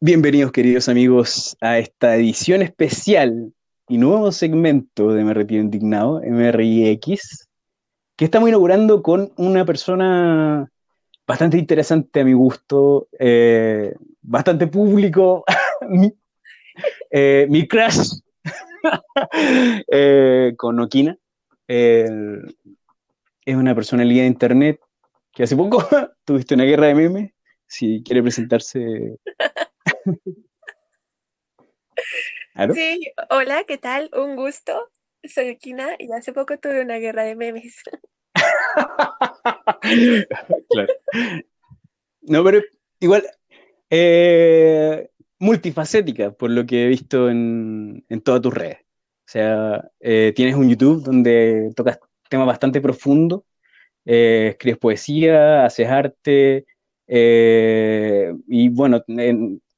Bienvenidos queridos amigos a esta edición especial y nuevo segmento de Me Retiro Indignado, MRIX, que estamos inaugurando con una persona bastante interesante a mi gusto, eh, bastante público, eh, mi crush eh, con Okina. es una personalidad de internet que hace poco tuviste una guerra de memes. Si quiere presentarse. Sí, hola, ¿qué tal? Un gusto. Soy Okina y hace poco tuve una guerra de memes. claro. No, pero igual, eh, multifacética, por lo que he visto en, en todas tus redes. O sea, eh, tienes un YouTube donde tocas temas bastante profundos, eh, escribes poesía, haces arte, y bueno,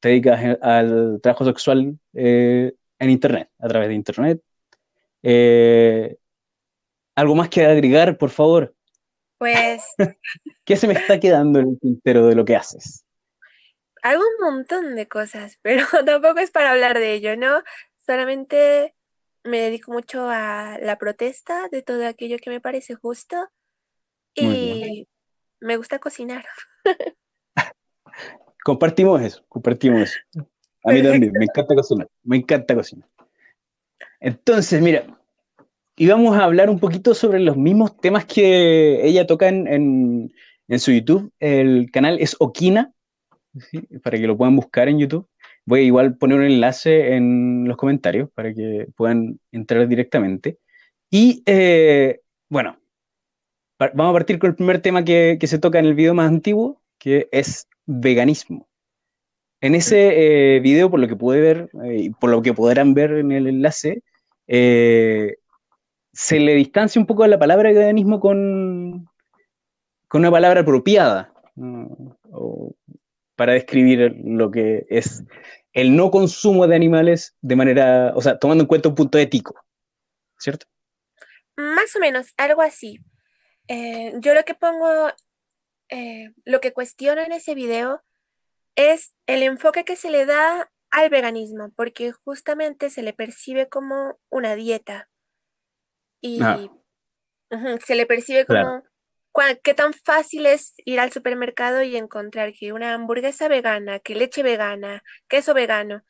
te dedicas al trabajo sexual en Internet, a través de Internet. ¿Algo más que agregar, por favor? Pues... ¿Qué se me está quedando en el tintero de lo que haces? Hago un montón de cosas, pero tampoco es para hablar de ello, ¿no? Solamente me dedico mucho a la protesta de todo aquello que me parece justo y me gusta cocinar. compartimos eso, compartimos eso. A mí también, me encanta cocinar, me encanta cocinar. Entonces, mira, íbamos a hablar un poquito sobre los mismos temas que ella toca en, su YouTube. El canal es Okina, para que lo puedan buscar en YouTube. Voy a igual poner un enlace en los comentarios para que puedan entrar directamente. Y eh, bueno, vamos a partir con el primer tema que, se toca en el video más antiguo, que es veganismo. En ese eh, video, por lo que pude ver eh, y por lo que podrán ver en el enlace, se le distancia un poco de la palabra veganismo con, con una palabra apropiada para describir lo que es el no consumo de animales de manera, o sea, tomando en cuenta un punto ético, ¿cierto? Más o menos, algo así. Eh, yo lo que pongo, eh, lo que cuestiono en ese video es el enfoque que se le da al veganismo, porque justamente se le percibe como una dieta, y ah. se le percibe como qué tan fácil es ir al supermercado y encontrar que una hamburguesa vegana, que leche vegana, queso vegano.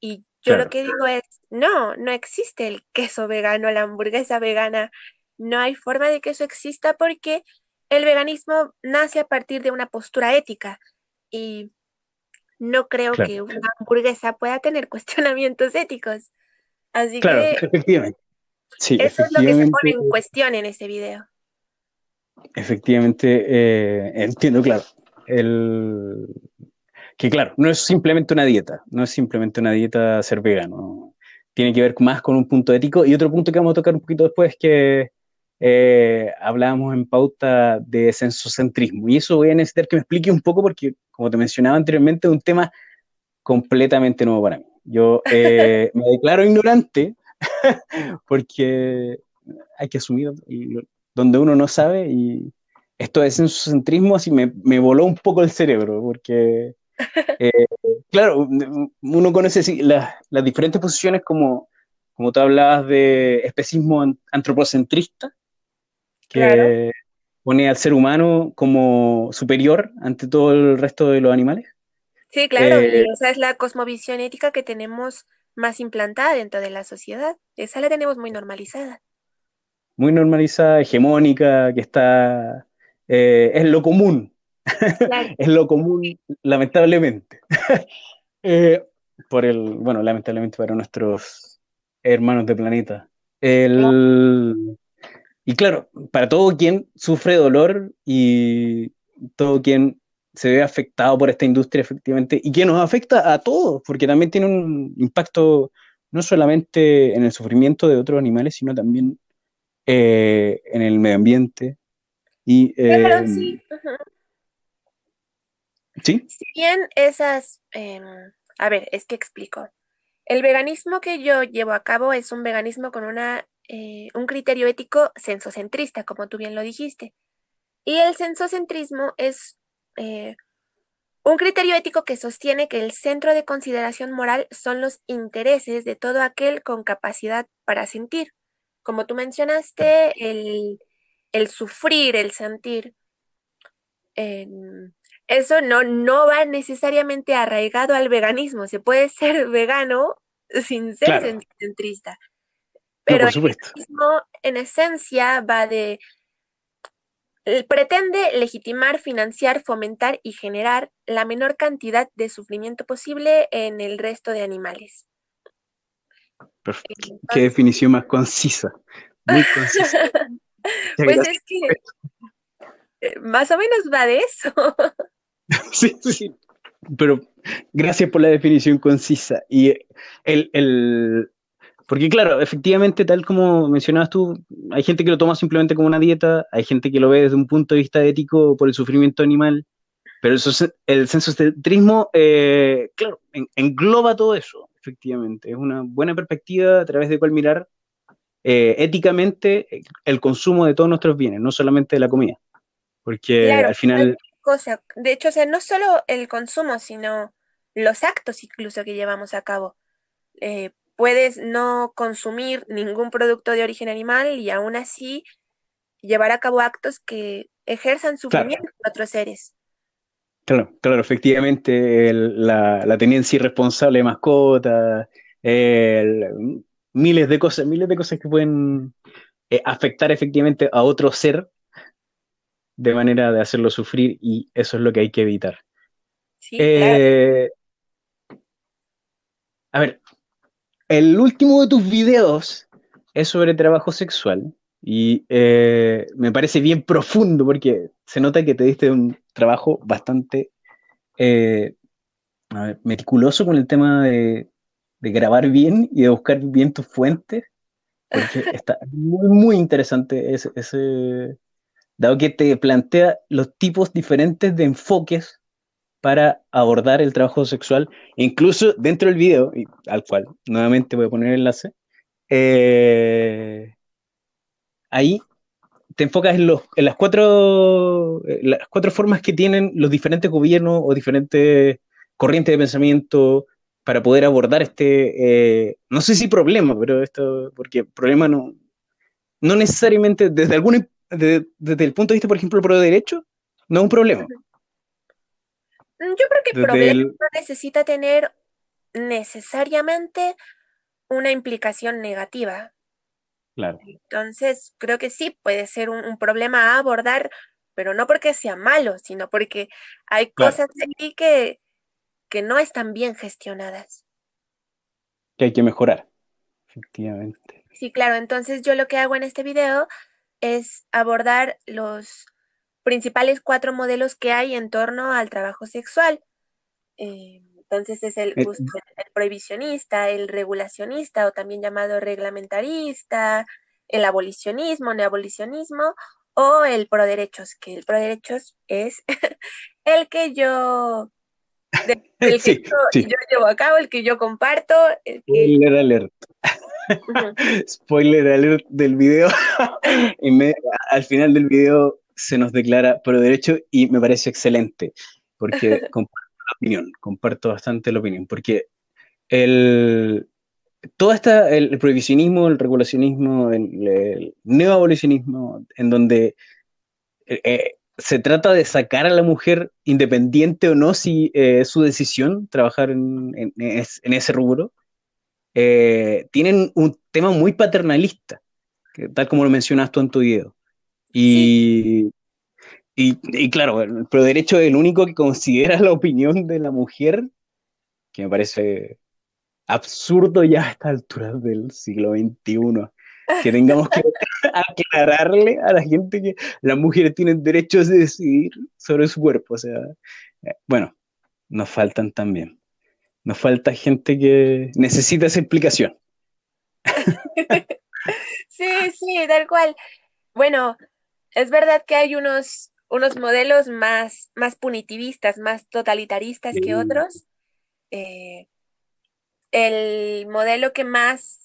Y yo lo que digo es, no, no existe el queso vegano, la hamburguesa vegana. No hay forma de que eso exista porque el veganismo nace a partir de una postura ética. Y no creo que una hamburguesa pueda tener cuestionamientos éticos. Así que efectivamente. Eso es lo que se pone en cuestión en ese video. Efectivamente, eh, entiendo, claro. El, que claro, no es simplemente una dieta, no es simplemente una dieta ser vegano. Tiene que ver más con un punto ético. Y otro punto que vamos a tocar un poquito después es que eh, hablábamos en pauta de sensocentrismo. Y eso voy a necesitar que me explique un poco porque, como te mencionaba anteriormente, es un tema completamente nuevo para mí. Yo eh, me declaro ignorante porque hay que asumir donde uno no sabe y esto de sensocentrismo así me, me voló un poco el cerebro porque, eh, claro, uno conoce las, las diferentes posiciones como, como tú hablabas de especismo antropocentrista, que pone al ser humano como superior ante todo el resto de los animales. Sí, claro, eh, esa es la cosmovisión ética que tenemos más implantada dentro de la sociedad. Esa la tenemos muy normalizada. Muy normalizada, hegemónica, que está... Eh, es lo común. es lo común, lamentablemente. Eh, por el, bueno, lamentablemente para nuestros hermanos de planeta. El, y claro, para todo quien sufre dolor y todo quien se ve afectado por esta industria efectivamente y que nos afecta a todos, porque también tiene un impacto no solamente en el sufrimiento de otros animales, sino también eh, en el medio ambiente. Y, em, sí. ¿Sí? Si bien esas, em, a ver, es que explico. El veganismo que yo llevo a cabo es un veganismo con una, eh, un criterio ético sensocentrista, como tú bien lo dijiste. Y el sensocentrismo es eh, Un criterio ético que sostiene que el centro de consideración moral son los intereses de todo aquel con capacidad para sentir. Como tú mencionaste, el, sufrir, el sentir. eso no, no va necesariamente arraigado al veganismo. Se puede ser vegano sin ser centrista. Pero el veganismo, en esencia, va de pretende legitimar, financiar, fomentar y generar la menor cantidad de sufrimiento posible en el resto de animales. Perfecto. Qué definición más concisa. Muy concisa. pues es que eh, más o menos va de eso. sí, sí. Pero gracias por la definición concisa. Y el, el, porque claro, efectivamente, tal como mencionabas tú, hay gente que lo toma simplemente como una dieta, hay gente que lo ve desde un punto de vista ético por el sufrimiento animal, pero eso, el sensocentrismo, eh, claro, engloba todo eso, efectivamente. Es una buena perspectiva a través de cual mirar eh, éticamente el consumo de todos nuestros bienes, no solamente de la comida. Porque al final... Cosa. De hecho, o sea, no solo el consumo, sino los actos incluso que llevamos a cabo. Eh, puedes no consumir ningún producto de origen animal y aún así llevar a cabo actos que ejerzan sufrimiento claro. otros seres. Claro, claro, efectivamente, la, la, tenencia irresponsable de mascotas, miles de cosas, miles de cosas que pueden eh, afectar efectivamente a otro ser de manera de hacerlo sufrir y eso es lo que hay que evitar. Sí, eh, A ver, el último de tus videos es sobre trabajo sexual y eh, me parece bien profundo porque se nota que te diste un trabajo bastante eh, meticuloso con el tema de, grabar bien y de buscar bien tus fuentes, porque está muy, muy interesante ese, ese, dado que te plantea los tipos diferentes de enfoques para abordar el trabajo sexual, incluso dentro del video, al cual nuevamente voy a poner el enlace, eh, ahí te enfocas en, los, en las, cuatro, las cuatro formas que tienen los diferentes gobiernos o diferentes corrientes de pensamiento para poder abordar este, eh, no sé si problema, pero esto, porque problema no, no necesariamente desde algún, desde el punto de vista, por ejemplo, pro derecho, no es un problema, yo creo que el problema no necesita tener necesariamente una implicación negativa. Claro. Entonces, creo que sí puede ser un, problema a abordar, pero no porque sea malo, sino porque hay cosas aquí que, que no están bien gestionadas. Que hay que mejorar, efectivamente. Sí, claro. Entonces, yo lo que hago en este video es abordar los principales cuatro modelos que hay en torno al trabajo sexual. Eh, entonces es el, el, prohibicionista, el regulacionista o también llamado reglamentarista, el abolicionismo, neabolicionismo o el proderechos, que el proderechos es el que yo el que yo, llevo a cabo, el que yo comparto. El que... Spoiler alert. Spoiler alert del video. y me, al final del video se nos declara pro derecho y me parece excelente, porque comparto la opinión, comparto bastante la opinión, porque el, todo esta, el, prohibicionismo, el regulacionismo, el, neoabolicionismo, en donde eh, eh, se trata de sacar a la mujer independiente o no si eh, es su decisión trabajar en, ese rubro, tienen un tema muy paternalista, tal como lo mencionas tú en tu video. Y, y, claro, el derecho es el único que considera la opinión de la mujer, que me parece absurdo ya a esta altura del siglo XXI, que tengamos que aclararle a la gente que las mujeres tienen derecho a decidir sobre su cuerpo. O sea, eh, bueno, nos faltan también. Nos falta gente que necesita esa explicación. sí, sí, tal cual. Bueno, es verdad que hay unos, unos modelos más, más punitivistas, más totalitaristas que otros. Eh, el modelo que más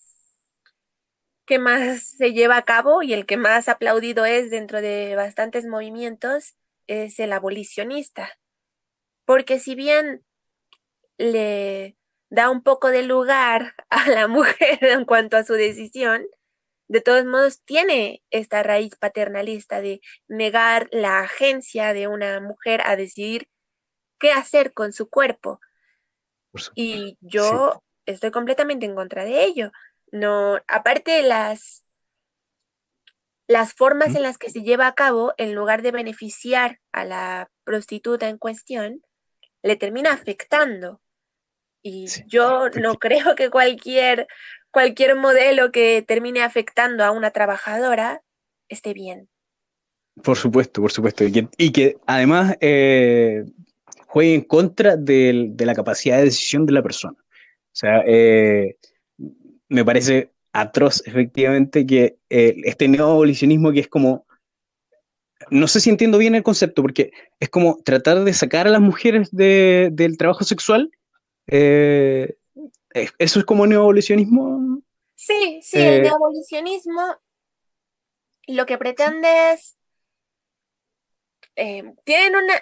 que más se lleva a cabo y el que más aplaudido es dentro de bastantes movimientos es el abolicionista. porque si bien le da un poco de lugar a la mujer en cuanto a su decisión, de todos modos tiene esta raíz paternalista de negar la agencia de una mujer a decidir qué hacer con su cuerpo. Y yo estoy completamente en contra de ello. No, aparte las las formas en las que se lleva a cabo, en lugar de beneficiar a la prostituta en cuestión, le termina afectando. Y yo no creo que cualquier, cualquier modelo que termine afectando a una trabajadora esté bien. Por supuesto, por supuesto. Y que, además eh, juegue en contra de, la capacidad de decisión de la persona. O sea, eh, me parece atroz, efectivamente, que eh, este neoabolicionismo que es como, no sé si entiendo bien el concepto, porque es como tratar de sacar a las mujeres del trabajo sexual. Eh, ¿Eso es como neoabolicionismo? Sí, sí, el neoabolicionismo lo que pretende es... tienen una,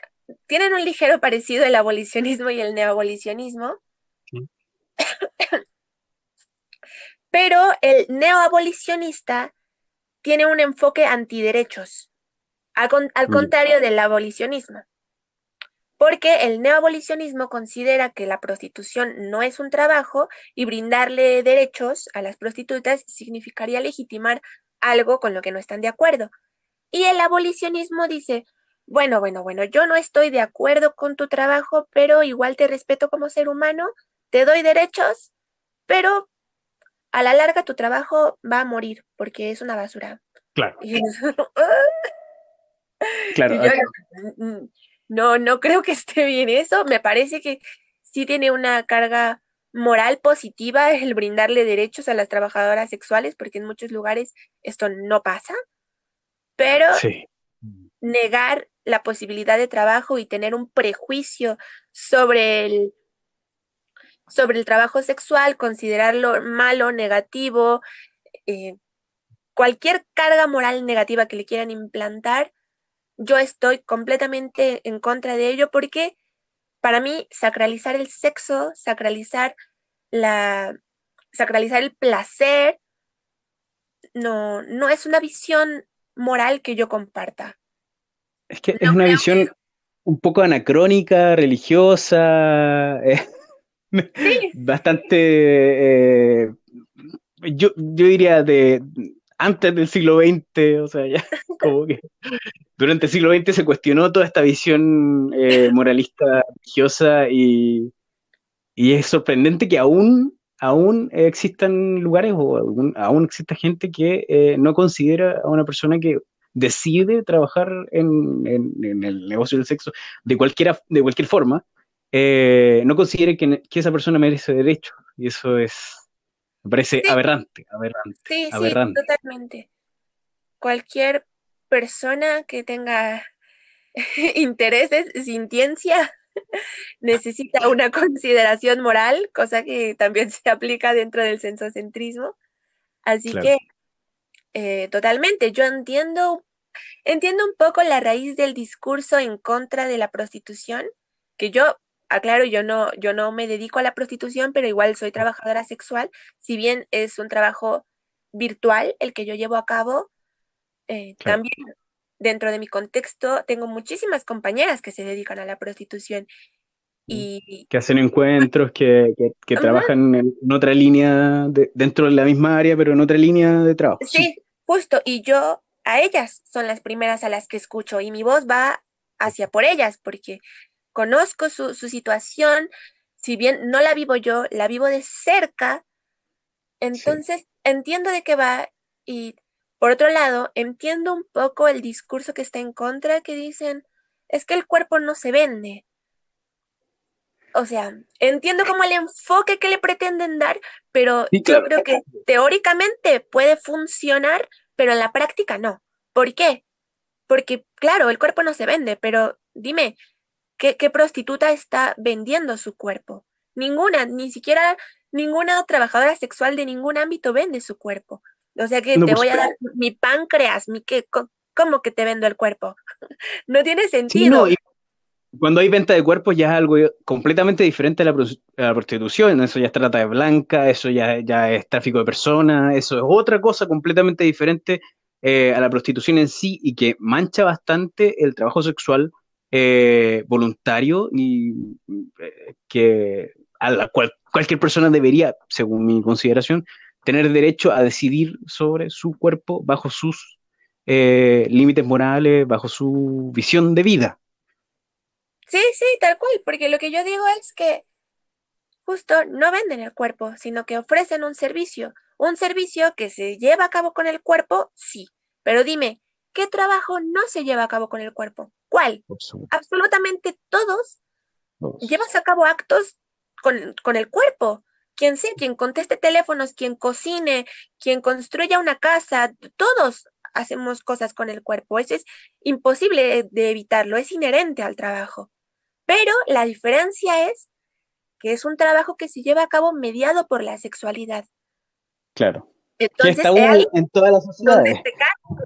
tienen un ligero parecido el abolicionismo y el neoabolicionismo. Pero el neoabolicionista tiene un enfoque antiderechos, al, al contrario del abolicionismo. Porque el neoabolicionismo considera que la prostitución no es un trabajo y brindarle derechos a las prostitutas significaría legitimar algo con lo que no están de acuerdo. Y el abolicionismo dice, bueno, bueno, bueno, yo no estoy de acuerdo con tu trabajo, pero igual te respeto como ser humano, te doy derechos, pero a la larga tu trabajo va a morir porque es una basura. Claro. claro. No, no creo que esté bien eso. Me parece que sí tiene una carga moral positiva el brindarle derechos a las trabajadoras sexuales, porque en muchos lugares esto no pasa. Pero negar la posibilidad de trabajo y tener un prejuicio sobre el, sobre el trabajo sexual, considerarlo malo, negativo, eh, cualquier carga moral negativa que le quieran implantar, yo estoy completamente en contra de ello porque para mí sacralizar el sexo, sacralizar la sacralizar el placer no no es una visión moral que yo comparta. Es que es una visión un poco anacrónica, religiosa, eh, bastante, eh, yo, yo diría de antes del siglo XX, o sea, ya como que durante el siglo XX se cuestionó toda esta visión eh, moralista religiosa y, y, es sorprendente que aún, aún existan lugares o aún, aún exista gente que no considera a una persona que decide trabajar en, el negocio del sexo de, cualquiera, de cualquier forma, eh, no considere que, esa persona merece derecho. Y eso es, me parece aberrante, aberrante. Sí, sí, totalmente. Cualquier persona que tenga intereses, sintiencia, necesita una consideración moral, cosa que también se aplica dentro del sensocentrismo. Así que, eh, totalmente, yo entiendo Entiendo un poco la raíz del discurso en contra de la prostitución, que yo, aclaro, yo no, yo no me dedico a la prostitución, pero igual soy trabajadora sexual, si bien es un trabajo virtual el que yo llevo a cabo, eh, también dentro de mi contexto tengo muchísimas compañeras que se dedican a la prostitución. Mm. Y, que hacen encuentros, que, que, trabajan en, otra línea, dentro de la misma área, pero en otra línea de trabajo. sí, justo. Y yo a ellas son las primeras a las que escucho y mi voz va hacia por ellas porque conozco su, situación, si bien no la vivo yo, la vivo de cerca, entonces entiendo de qué va y por otro lado entiendo un poco el discurso que está en contra que dicen es que el cuerpo no se vende. O sea, entiendo como el enfoque que le pretenden dar, pero yo creo que teóricamente puede funcionar, pero en la práctica no. ¿Por qué? Porque, claro, el cuerpo no se vende, pero dime, ¿qué, prostituta está vendiendo su cuerpo? Ninguna, ni siquiera ninguna trabajadora sexual de ningún ámbito vende su cuerpo. O sea que te voy a dar mi páncreas, mi que, ¿cómo que te vendo el cuerpo? no tiene sentido. Cuando hay venta de cuerpos ya es algo completamente diferente a la, prostitución. Eso ya es trata de blanca, eso ya, ya es tráfico de personas, eso es otra cosa completamente diferente eh, a la prostitución en sí y que mancha bastante el trabajo sexual eh, voluntario y eh, que a la cual cualquier persona debería, según mi consideración, tener derecho a decidir sobre su cuerpo bajo sus límites morales, bajo su visión de vida. Sí, sí, tal cual, porque lo que yo digo es que justo no venden el cuerpo, sino que ofrecen un servicio. Un servicio que se lleva a cabo con el cuerpo, sí. Pero dime, ¿qué trabajo no se lleva a cabo con el cuerpo? Absolutamente todos. Llevas a cabo actos con, con el cuerpo. Quien sea, quien conteste teléfonos, quien cocine, quien construya una casa, todos hacemos cosas con el cuerpo. Eso es imposible de evitarlo, es inherente al trabajo. Pero la diferencia es que es un trabajo que se lleva a cabo mediado por la sexualidad. Claro. Entonces, está en todas las sociedades.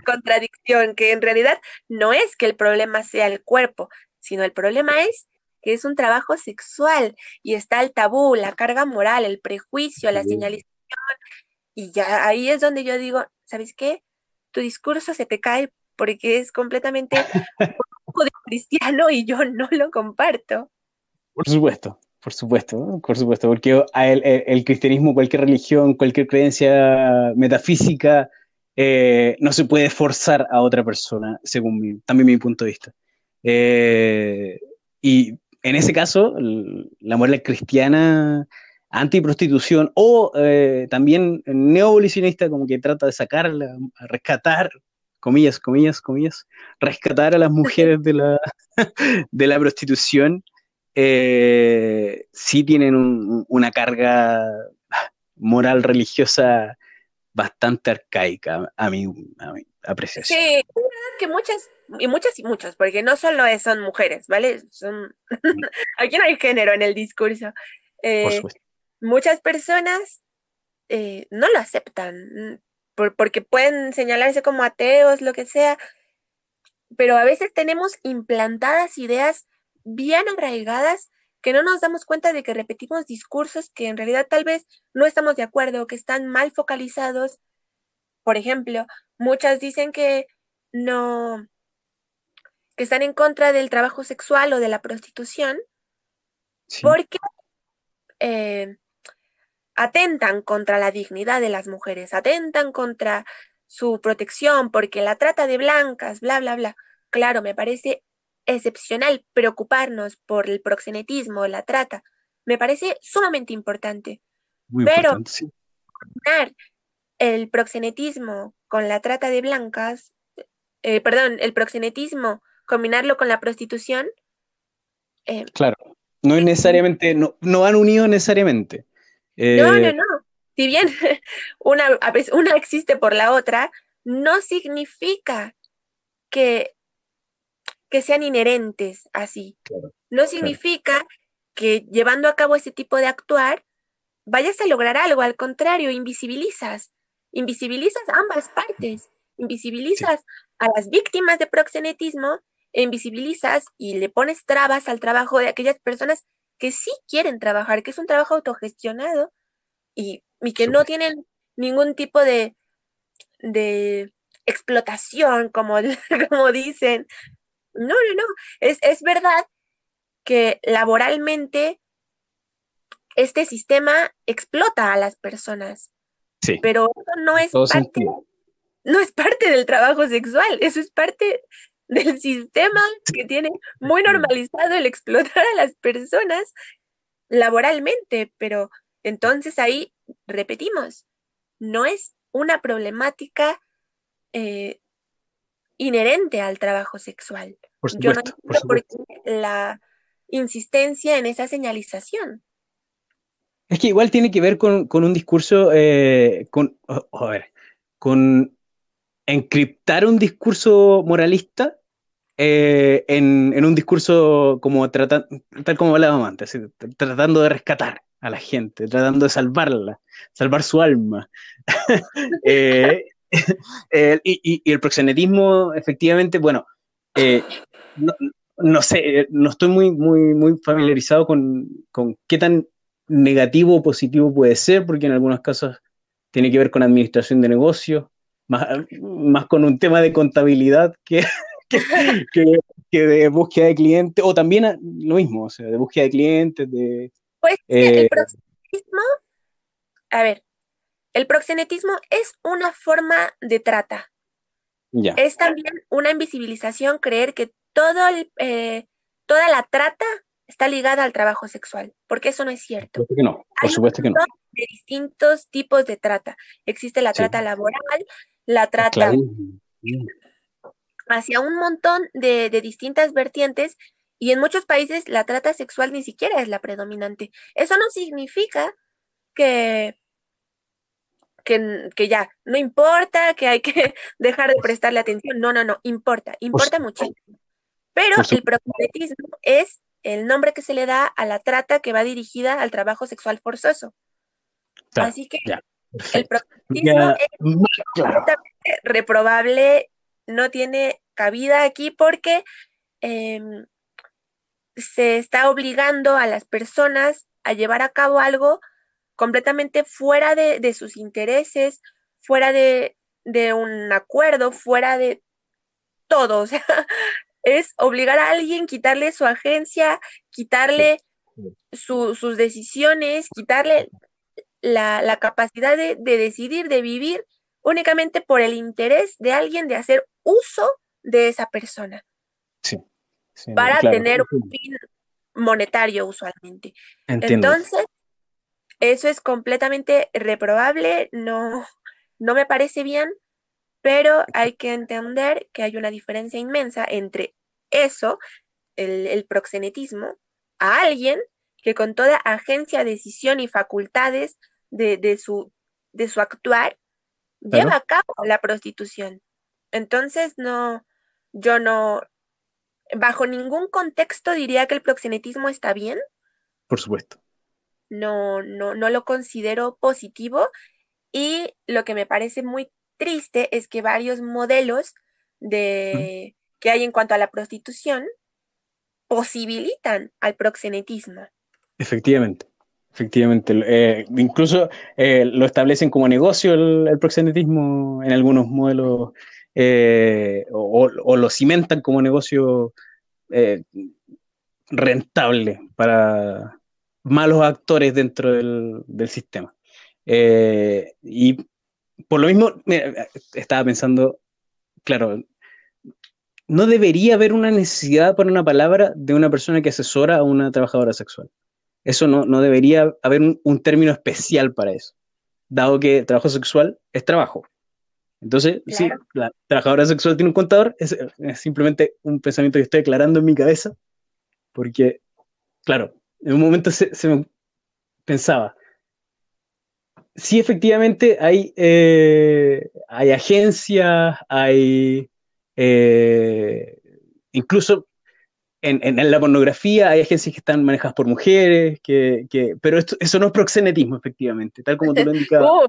contradicción, que en realidad no es que el problema sea el cuerpo, sino el problema es que es un trabajo sexual y está el tabú, la carga moral, el prejuicio, la señalización. Y ya ahí es donde yo digo, ¿sabes qué? Tu discurso se te cae porque es completamente de cristiano y yo no lo comparto. Por supuesto, por supuesto, por supuesto, porque el, cristianismo, cualquier religión, cualquier creencia metafísica, eh, no se puede forzar a otra persona, según también mi punto de vista. Eh, y en ese caso, la moral cristiana antiprostitución o eh, también neoabolicionista como que trata de sacarla, rescatar comillas, comillas, comillas, rescatar a las mujeres de la, de la prostitución, eh, sí tienen una carga moral religiosa bastante arcaica, a mi, a mi apreciación. Sí, es verdad que muchas, y muchas y muchos, porque no solo son mujeres, ¿vale? Son... Aquí no hay género en el discurso. Eh, muchas personas eh, no lo aceptan porque pueden señalarse como ateos, lo que sea, pero a veces tenemos implantadas ideas bien arraigadas que no nos damos cuenta de que repetimos discursos que en realidad tal vez no estamos de acuerdo, que están mal focalizados. Por ejemplo, muchas dicen que no, que están en contra del trabajo sexual o de la prostitución, porque eh, atentan contra la dignidad de las mujeres, atentan contra su protección, porque la trata de blancas, bla, bla, bla. Claro, me parece excepcional preocuparnos por el proxenetismo, la trata. Me parece sumamente importante. Pero el proxenetismo con la trata de blancas, eh, perdón, el proxenetismo, combinarlo con la prostitución. Eh, claro, no es necesariamente, no, no han unido necesariamente. No, no, eh, no. Si bien una, una existe por la otra, no significa que, que sean inherentes así. no significa que llevando a cabo ese tipo de actuar vayas a lograr algo, al contrario, invisibilizas, invisibilizas ambas partes, invisibilizas a las víctimas de proxenetismo e invisibilizas y le pones trabas al trabajo de aquellas personas que sí quieren trabajar, que es un trabajo autogestionado y, que no tienen ningún tipo de, de explotación, como, como dicen. No, no, no. Es, es verdad que laboralmente este sistema explota a las personas. Sí. Pero eso no es parte, no es parte del trabajo sexual, eso es parte del sistema que tiene muy normalizado el explotar a las personas laboralmente, pero entonces ahí repetimos, no es una problemática eh, inherente al trabajo sexual. Yo no entiendo por, qué la insistencia en esa señalización. Es que igual tiene que ver con, un discurso, eh, con, a ver, con encriptar un discurso moralista eh, en, un discurso como tal como hablábamos antes, tratando de rescatar a la gente, tratando de salvarla, salvar su alma. Eh, y, el proxenetismo, efectivamente, bueno, eh, no sé, no estoy muy, muy, muy familiarizado con, con qué tan negativo o positivo puede ser, porque en algunos casos tiene que ver con administración de negocios, más, más con un tema de contabilidad que, que, que, de búsqueda de clientes, o también lo mismo, o sea, de búsqueda de clientes, de... Pues eh, el proxenetismo, a ver, el proxenetismo es una forma de trata. Ya. Es también una invisibilización creer que todo eh, toda la trata está ligada al trabajo sexual, porque eso no es cierto. Por no, por supuesto que no. De distintos tipos de trata. Existe la trata laboral, la trata hacia un montón de, distintas vertientes y en muchos países la trata sexual ni siquiera es la predominante. Eso no significa que, que, ya, no importa, que hay que dejar de prestarle atención. No, no, no, importa, importa muchísimo. Pero el proxenetismo es el nombre que se le da a la trata que va dirigida al trabajo sexual forzoso. Así que el proxenetismo es reprobable, no tiene cabida aquí porque em, se está obligando a las personas a llevar a cabo algo completamente fuera de, sus intereses, fuera de, de, un acuerdo, fuera de todo. O sea, es obligar a alguien, quitarle su agencia, quitarle sus decisiones, quitarle la, capacidad de, decidir, de vivir únicamente por el interés de alguien de hacer uso de esa persona. Sí. para tener un fin monetario usualmente. Entonces, eso es completamente reprobable, no, no me parece bien pero hay que entender que hay una diferencia inmensa entre eso, el, proxenetismo, a alguien que con toda agencia, decisión y facultades de, su, de su actuar lleva a cabo la prostitución. Entonces, no, yo no, bajo ningún contexto diría que el proxenetismo está bien. Por supuesto. No, no, no lo considero positivo y lo que me parece muy triste es que varios modelos de, que hay en cuanto a la prostitución posibilitan al proxenetismo. Efectivamente, efectivamente. Eh, incluso eh, lo establecen como negocio el, proxenetismo en algunos modelos eh, o, lo cimentan como negocio rentable para malos actores dentro del, del sistema. y por lo mismo, estaba pensando, claro, no debería haber una necesidad por una palabra de una persona que asesora a una trabajadora sexual. Eso no, no debería haber un, término especial para eso, dado que trabajo sexual es trabajo. Entonces, sí, la trabajadora sexual tiene un contador, es, simplemente un pensamiento que estoy aclarando en mi cabeza, porque, claro, en un momento se, se me pensaba, sí, efectivamente, hay, eh, hay agencias, hay eh, incluso en, la pornografía hay agencias que están manejadas por mujeres, que, pero eso no es proxenetismo, efectivamente, tal como tú lo indicabas. Uh,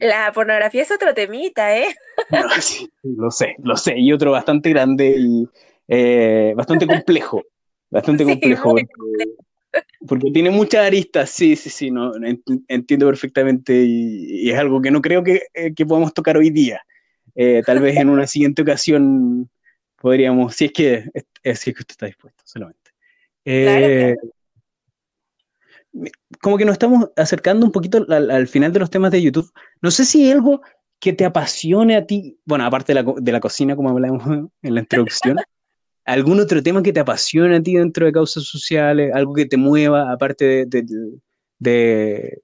la pornografía es otro temita, ¿eh? sí, lo sé, lo sé, y otro bastante grande y eh, bastante complejo, bastante complejo porque tiene muchas aristas, sí, sí, sí, no, entiendo perfectamente y, es algo que no creo que, eh, que podamos tocar hoy día. Eh, tal vez en una siguiente ocasión podríamos, si es que, es, que usted está dispuesto, solamente. Eh, como que nos estamos acercando un poquito al, final de los temas de YouTube. No sé si hay algo que te apasione a ti, bueno, aparte de la, de la cocina, como hablamos en la introducción. ¿Algún otro tema que te apasiona a ti dentro de causas sociales? ¿Algo que te mueva, aparte de,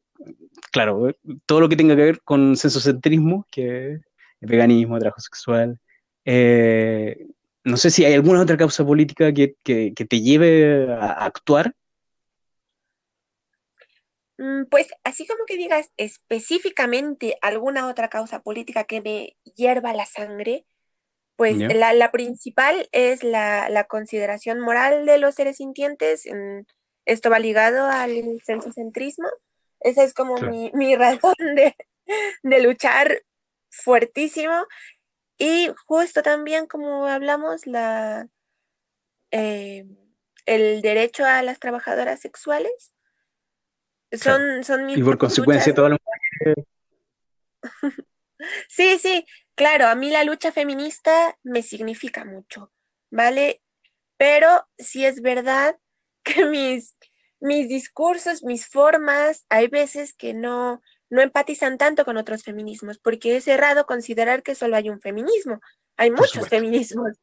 claro, todo lo que tenga que ver con sensocentrismo, que es veganismo, trabajo sexual? Eh, no sé si hay alguna otra causa política que, te lleve a actuar. Mm, pues así como que digas específicamente alguna otra causa política que me hierva la sangre, pues la, principal es la, consideración moral de los seres sintientes. esto va ligado al sensocentrismo. Esa es como mi, razón de, luchar fuertísimo. Y justo también, como hablamos, la, eh, el derecho a las trabajadoras sexuales. Son, son mis Y por consecuencia todo lo Sí, sí, claro, a mí la lucha feminista me significa mucho, ¿vale? Pero sí es verdad que mis, mis discursos, mis formas, hay veces que no, no empatizan tanto con otros feminismos, porque es errado considerar que solo hay un feminismo, hay muchos feminismos.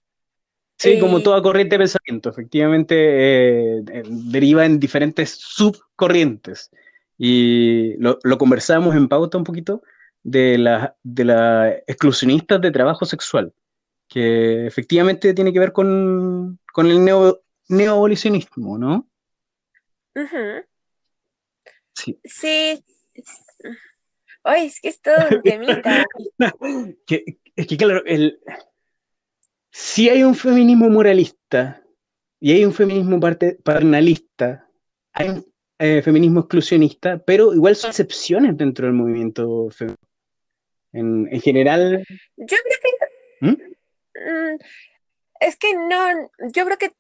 Sí, como toda corriente de pensamiento, efectivamente eh, eh, deriva en diferentes subcorrientes. Y lo, lo conversamos en pauta un poquito de las de la exclusionistas de trabajo sexual, que efectivamente tiene que ver con, el neo, neoabolicionismo, ¿no? Sí. Sí. Ay, es que es todo un temita. es que claro, el, si hay un feminismo moralista y hay un feminismo paternalista, hay un eh, feminismo exclusionista, pero igual son excepciones dentro del movimiento feminista. En, general. Yo creo que. ¿Mm? Mm, es que no. Yo creo que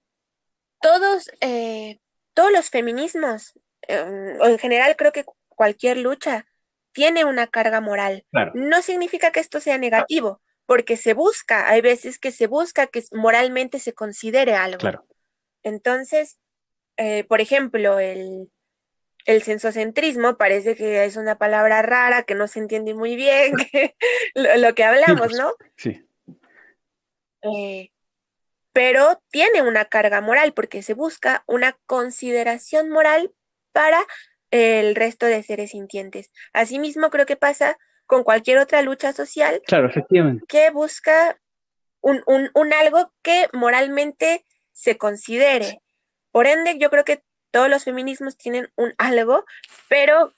todos, eh, todos los feminismos, em, o en general creo que cualquier lucha, tiene una carga moral. No significa que esto sea negativo porque se busca, hay veces que se busca que moralmente se considere algo. Claro. Entonces, eh, por ejemplo, el, el sensocentrismo parece que es una palabra rara, que no se entiende muy bien, lo, que hablamos, ¿no? Sí. Eh, pero tiene una carga moral porque se busca una consideración moral para el resto de seres sintientes. Asimismo, creo que pasa con cualquier otra lucha social claro, efectivamente. que busca un, algo que moralmente se considere. Por ende, yo creo que todos los feminismos tienen un algo, pero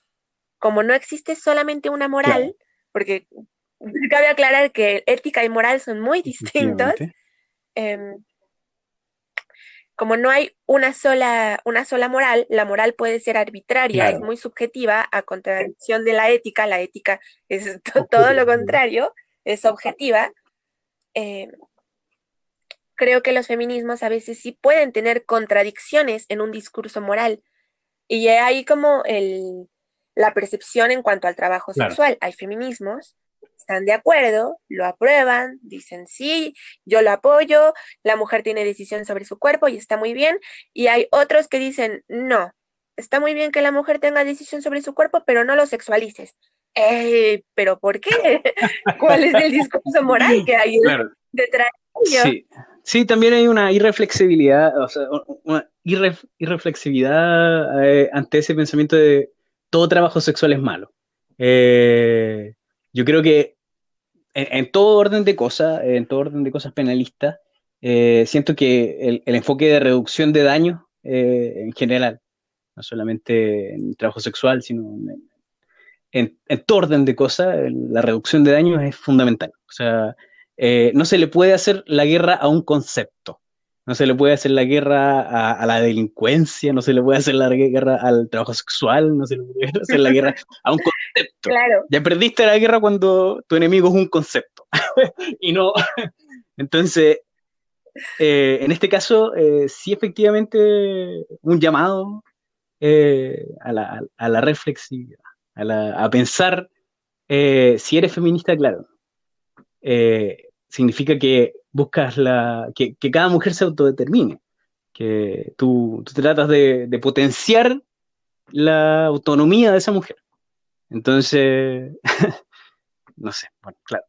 como no existe solamente una moral, porque cabe aclarar que ética y moral son muy distintos, como no hay una sola, una sola moral, la moral puede ser arbitraria, es muy subjetiva, a contradicción de la ética, la ética es todo lo contrario, es objetiva. Eh, creo que los feminismos a veces sí pueden tener contradicciones en un discurso moral. Y hay como el, la percepción en cuanto al trabajo sexual. Hay feminismos están de acuerdo, lo aprueban, dicen sí, yo lo apoyo, la mujer tiene decisión sobre su cuerpo y está muy bien, y hay otros que dicen no, está muy bien que la mujer tenga decisión sobre su cuerpo, pero no lo sexualices. Eh, ¿Pero por qué? ¿Cuál es el discurso moral que hay detrás de ello? Sí. sí, también hay una irreflexibilidad, o sea, una irreflexividad eh, ante ese pensamiento de todo trabajo sexual es malo. Eh, yo creo que en, todo orden de cosas, en todo orden de cosas penalistas, eh, siento que el, enfoque de reducción de daño eh, en general, no solamente en trabajo sexual, sino en, todo orden de cosas, la reducción de daños es fundamental. O sea, eh, no se le puede hacer la guerra a un concepto. No se le puede hacer la guerra a, la delincuencia, no se le puede hacer la guerra al trabajo sexual, no se le puede hacer la guerra a un concepto. Claro. Ya perdiste la guerra cuando tu enemigo es un concepto. y no. Entonces, eh, en este caso, eh, sí, efectivamente, un llamado eh, a, la, a, la, reflexividad, a, a pensar si eres feminista, claro. Significa que buscas la, que, cada mujer se autodetermine, que tú, tú tratas de, potenciar la autonomía de esa mujer. Entonces, no sé, bueno, claro.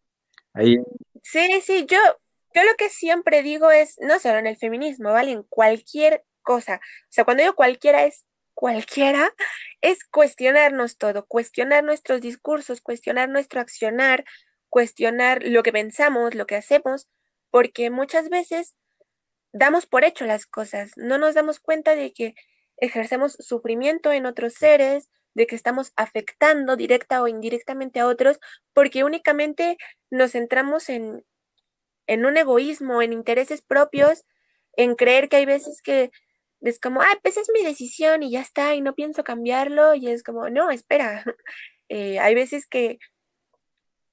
Ahí... Sí, sí, yo, yo lo que siempre digo es, no solo en el feminismo, ¿vale? En cualquier cosa. O sea, cuando digo cualquiera es cualquiera, es cuestionarnos todo, cuestionar nuestros discursos, cuestionar nuestro accionar, cuestionar lo que pensamos, lo que hacemos, porque muchas veces damos por hecho las cosas, no nos damos cuenta de que ejercemos sufrimiento en otros seres, de que estamos afectando directa o indirectamente a otros, porque únicamente nos centramos en, en un egoísmo, en intereses propios, en creer que hay veces que es como, ah, pues es mi decisión y ya está, y no pienso cambiarlo, y es como, no, espera, eh, hay veces que,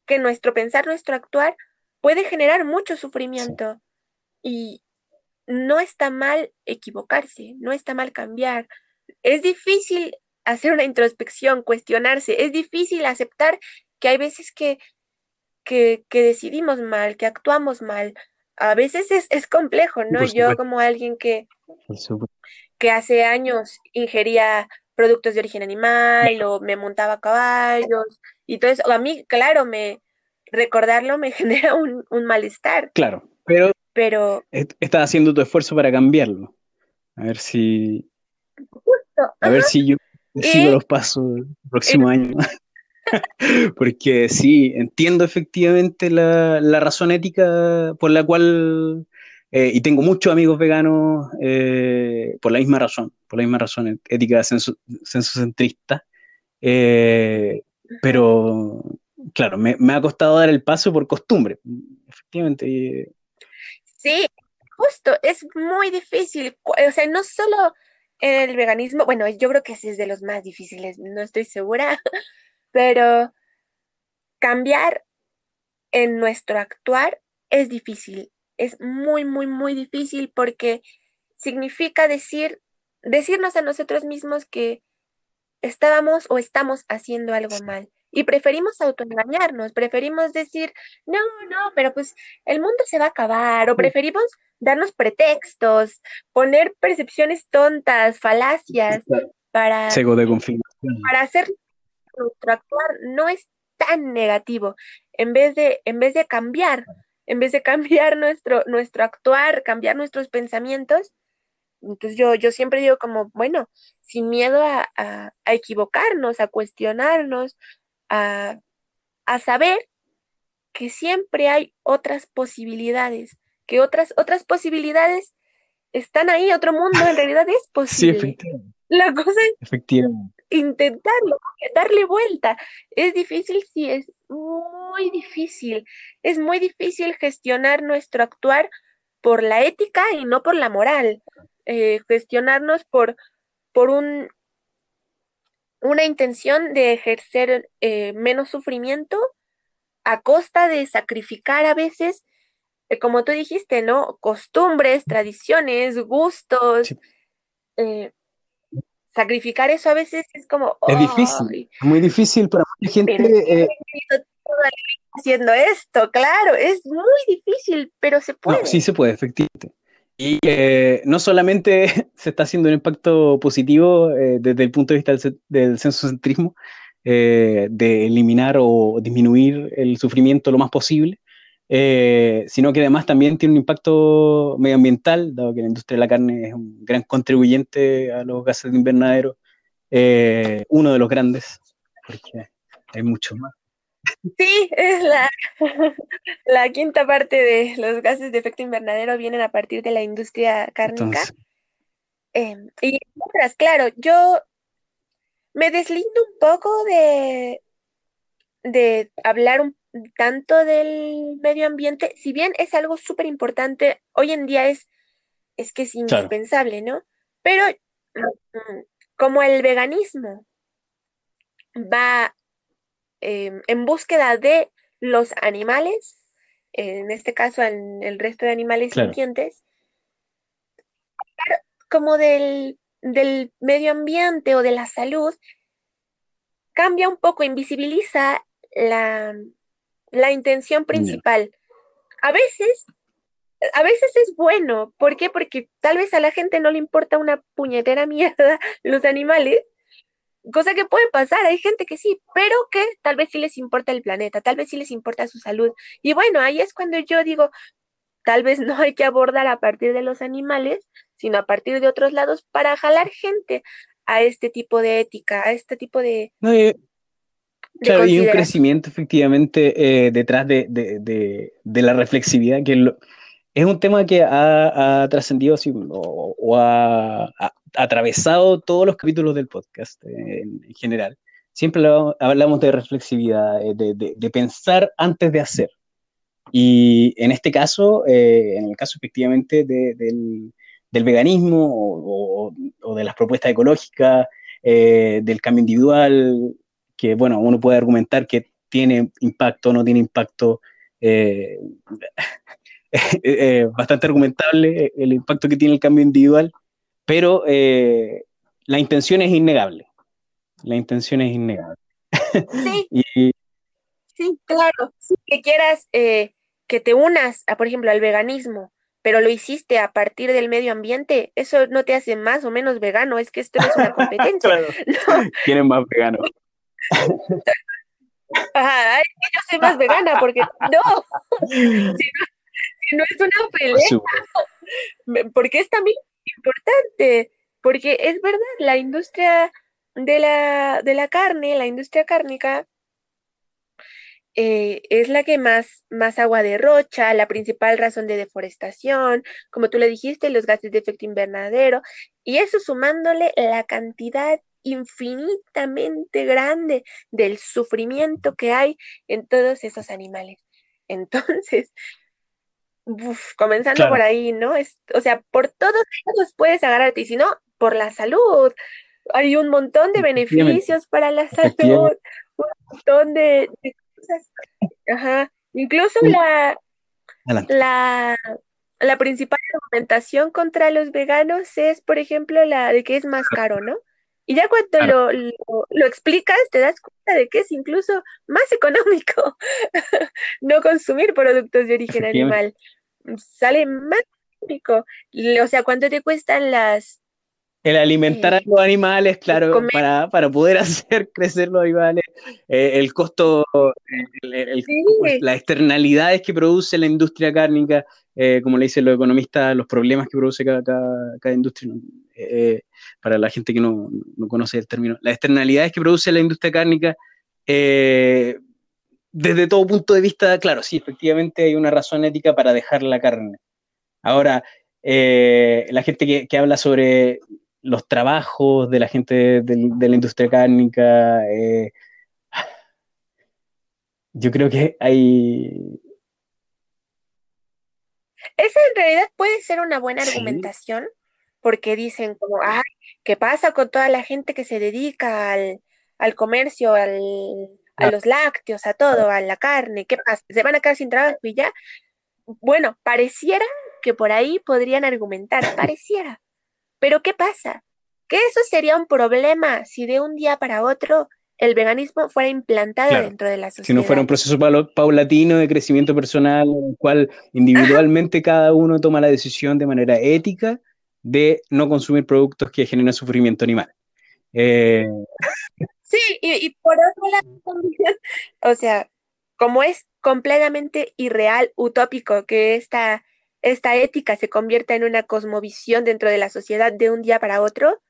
que nuestro pensar, nuestro actuar puede generar mucho sufrimiento. Y no está mal equivocarse, no está mal cambiar. Es difícil hacer una introspección, cuestionarse, es difícil aceptar que hay veces que, que, decidimos mal, que actuamos mal. A veces es, es complejo, ¿no? Yo como alguien que, que hace años ingería productos de origen animal o me montaba caballos y eso, a mí, claro, me recordarlo me genera un, un malestar. Claro, pero, pero estás haciendo tu esfuerzo para cambiarlo. A ver si... a ver si yo sigo los pasos el próximo año. Porque sí, entiendo efectivamente la, razón ética por la cual, eh, y tengo muchos amigos veganos eh, por la misma razón, por la misma razón ética sensocentrista, eh, pero claro, me, me, ha costado dar el paso por costumbre, efectivamente. Sí, justo, es muy difícil, o sea, no solo el veganismo, bueno, yo creo que ese es de los más difíciles, no estoy segura, pero cambiar en nuestro actuar es difícil, es muy, muy, muy difícil porque significa decir, decirnos a nosotros mismos que estábamos o estamos haciendo algo mal. Y preferimos autoengañarnos, preferimos decir, no, no, pero pues el mundo se va a acabar, o preferimos darnos pretextos, poner percepciones tontas, falacias, para, de para hacer nuestro actuar no es tan negativo. En vez de, en vez de cambiar, en vez de cambiar nuestro, nuestro actuar, cambiar nuestros pensamientos, entonces yo, yo siempre digo como, bueno, sin miedo a, a, equivocarnos, a cuestionarnos, a, a saber que siempre hay otras posibilidades, que otras, otras posibilidades están ahí, otro mundo en realidad es posible. Sí, efectivamente. La cosa es efectivamente. intentarlo, darle vuelta. Es difícil, sí, es muy difícil. Es muy difícil gestionar nuestro actuar por la ética y no por la moral. Eh, gestionarnos por, por un, una intención de ejercer eh, menos sufrimiento a costa de sacrificar a veces, eh, como tú dijiste, ¿no? Costumbres, tradiciones, gustos. Eh, sacrificar eso a veces es como... Es difícil, muy difícil para mucha gente. haciendo esto, claro, es muy difícil, pero se puede. sí se puede, efectivamente. Y eh, no solamente se está haciendo un impacto positivo eh, desde el punto de vista del, del censocentrismo, eh, de eliminar o disminuir el sufrimiento lo más posible, sino que además también tiene un impacto medioambiental, dado que la industria de la carne es un gran contribuyente a los gases de invernadero, uno de los grandes, porque hay muchos más. Sí, es la, la quinta parte de los gases de efecto invernadero vienen a partir de la industria cárnica. Em, y otras, claro, yo me deslindo un poco de, de hablar un tanto del medio ambiente, si bien es algo súper importante, hoy en día es, es que es indispensable, ¿no? Pero mm, como el veganismo va Em, en búsqueda de los animales, en este caso en el resto de animales sintientes, como del, del medio ambiente o de la salud, cambia un poco, invisibiliza la, la intención principal. A veces, a veces es bueno. ¿Por qué? Porque tal vez a la gente no le importa una puñetera mierda los animales, cosa que puede pasar, hay gente que sí, pero que tal vez sí les importa el planeta, tal vez sí les importa su salud. Y bueno, ahí es cuando yo digo, tal vez no hay que abordar a partir de los animales, sino a partir de otros lados para jalar gente a este tipo de ética, a este tipo de... No, claro, y un crecimiento efectivamente eh, detrás de, de, de, la reflexividad, que lo, es un tema que ha, trascendido o, ha, atravesado todos los capítulos del podcast eh, en, general. Siempre hablamos de reflexividad, eh, de, pensar antes de hacer. Y en este caso, eh, en el caso efectivamente del, veganismo o, de las propuestas ecológicas, del cambio individual, que bueno, uno puede argumentar que tiene impacto o no tiene impacto eh, bastante argumentable el impacto que tiene el cambio individual, pero eh, la intención es innegable. La intención es innegable. Sí, sí claro. que quieras eh, que te unas, a, por ejemplo, al veganismo, pero lo hiciste a partir del medio ambiente, eso no te hace más o menos vegano, es que esto es una competencia. claro. más vegano. Ajá, yo soy más vegana porque no, si no, es una pelea, porque es también importante, porque es verdad, la industria de la, de la carne, la industria cárnica, eh, es la que más, más agua derrocha, la principal razón de deforestación, como tú le dijiste, los gases de efecto invernadero, y eso sumándole la cantidad infinitamente grande del sufrimiento que hay en todos esos animales. Entonces, comenzando por ahí, ¿no? Es, o sea, por todos lados puedes agarrarte, y si no, por la salud. Hay un montón de beneficios para la salud, un montón de, cosas. Ajá. Incluso la, la, la principal argumentación contra los veganos es, por ejemplo, la de que es más caro, ¿no? Y ya cuando lo, lo, explicas, te das cuenta de que es incluso más económico no consumir productos de origen animal. Sale más económico. O sea, ¿cuánto te cuestan las... El alimentar a eh, los animales, claro, para, para, poder hacer crecer los animales, eh, el costo, pues, las externalidades que produce la industria cárnica, eh, como le dicen los economistas, los problemas que produce cada, cada, industria para la gente que no, conoce el término, las externalidades que produce la industria cárnica, eh, desde todo punto de vista, claro, sí, efectivamente hay una razón ética para dejar la carne. Ahora, eh, la gente que, habla sobre los trabajos de la gente de, la industria cárnica, eh, yo creo que hay... Esa en realidad puede ser una buena argumentación, porque dicen como, ay, ¿qué pasa con toda la gente que se dedica al, al comercio, al, a los lácteos, a todo, a la carne? ¿Qué pasa? ¿Se van a quedar sin trabajo y ya? Bueno, pareciera que por ahí podrían argumentar, pareciera. Pero ¿qué pasa? Que eso sería un problema si de un día para otro el veganismo fuera implantado dentro de la sociedad. Si no fuera un proceso paulatino de crecimiento personal, en el cual individualmente cada uno toma la decisión de manera ética de no consumir productos que generen sufrimiento animal. Eh, sí, y, por otro lado también, o sea, como es completamente irreal, utópico que esta, esta ética se convierta en una cosmovisión dentro de la sociedad de un día para otro,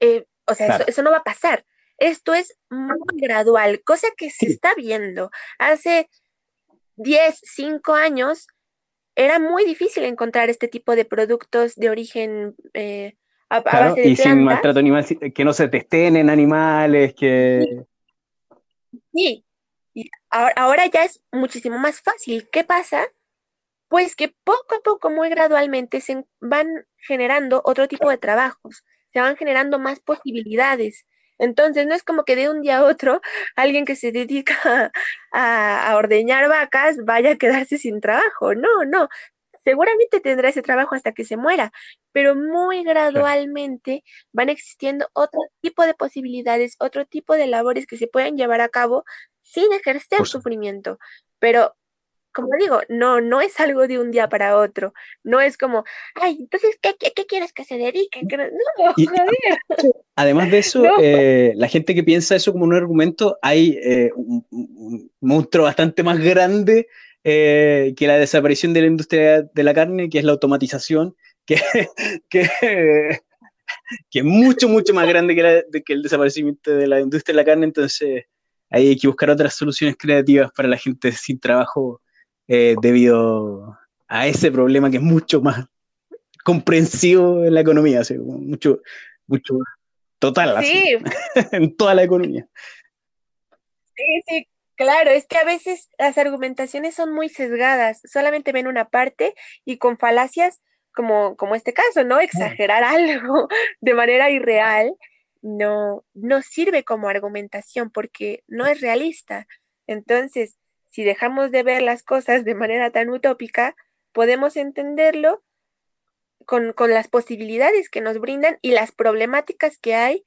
eh, o sea, eso, no va a pasar. Esto es muy gradual, cosa que se está viendo. Hace 10, 5 años, era muy difícil encontrar este tipo de productos de origen eh, a, base de y sin maltrato animal, que no se testen en animales, que... Sí, Y ahora, ya es muchísimo más fácil. ¿Qué pasa? Pues que poco a poco, muy gradualmente, se van generando otro tipo de trabajos, se van generando más posibilidades. Entonces, no es como que de un día a otro alguien que se dedica a, ordeñar vacas vaya a quedarse sin trabajo. No, no. Seguramente tendrá ese trabajo hasta que se muera, pero muy gradualmente van existiendo otro tipo de posibilidades, otro tipo de labores que se pueden llevar a cabo sin ejercer sufrimiento. Pero como digo, no, no es algo de un día para otro. No es como, ay, entonces, ¿qué, qué, quieres que se dedique? No, Además de eso, eh, la gente que piensa eso como un argumento, hay eh, un, monstruo bastante más grande eh, que la desaparición de la industria de la carne, que es la automatización, que, que, que es mucho, mucho más grande que, que el desaparecimiento de la industria de la carne. Entonces, hay que buscar otras soluciones creativas para la gente sin trabajo eh, debido a ese problema que es mucho más comprensivo en la economía, mucho, mucho total, en toda la economía. Sí, sí, claro, es que a veces las argumentaciones son muy sesgadas, solamente ven una parte y con falacias como, como este caso, ¿no? Exagerar algo de manera irreal no, no sirve como argumentación porque no es realista. Entonces, si dejamos de ver las cosas de manera tan utópica, podemos entenderlo con, las posibilidades que nos brindan y las problemáticas que hay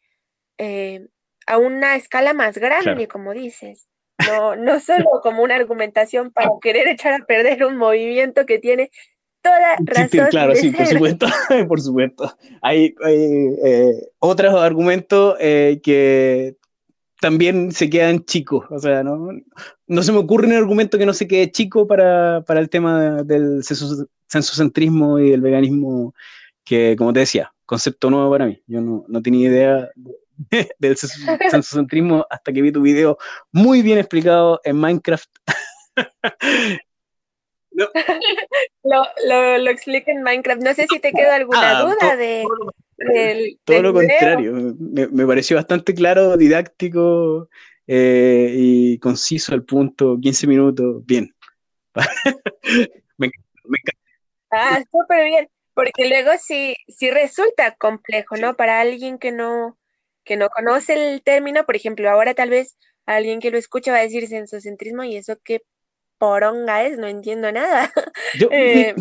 eh, a una escala más grande, como dices. No, no solo como una argumentación para querer echar a perder un movimiento que tiene toda razón. claro, sí, por supuesto, por supuesto. Hay, eh, otros argumentos eh, que también se quedan chicos. O sea, no, no se me ocurre un argumento que no se quede chico para, para el tema del sensocentrismo y el veganismo, que como te decía, concepto nuevo para mí. Yo no, no tenía idea del sensocentrismo hasta que vi tu video muy bien explicado en Minecraft. lo, lo, lo explica en Minecraft. No sé si te quedó alguna ah, duda de todo lo contrario, me, pareció bastante claro, didáctico eh, y conciso al punto, 15 minutos, bien. me, encanta. Ah, súper bien, porque luego sí, sí resulta complejo, ¿no? Para alguien que no, que no conoce el término, por ejemplo, ahora tal vez alguien que lo escucha va a decir sensocentrismo y eso qué poronga es, no entiendo nada. Yo, eh,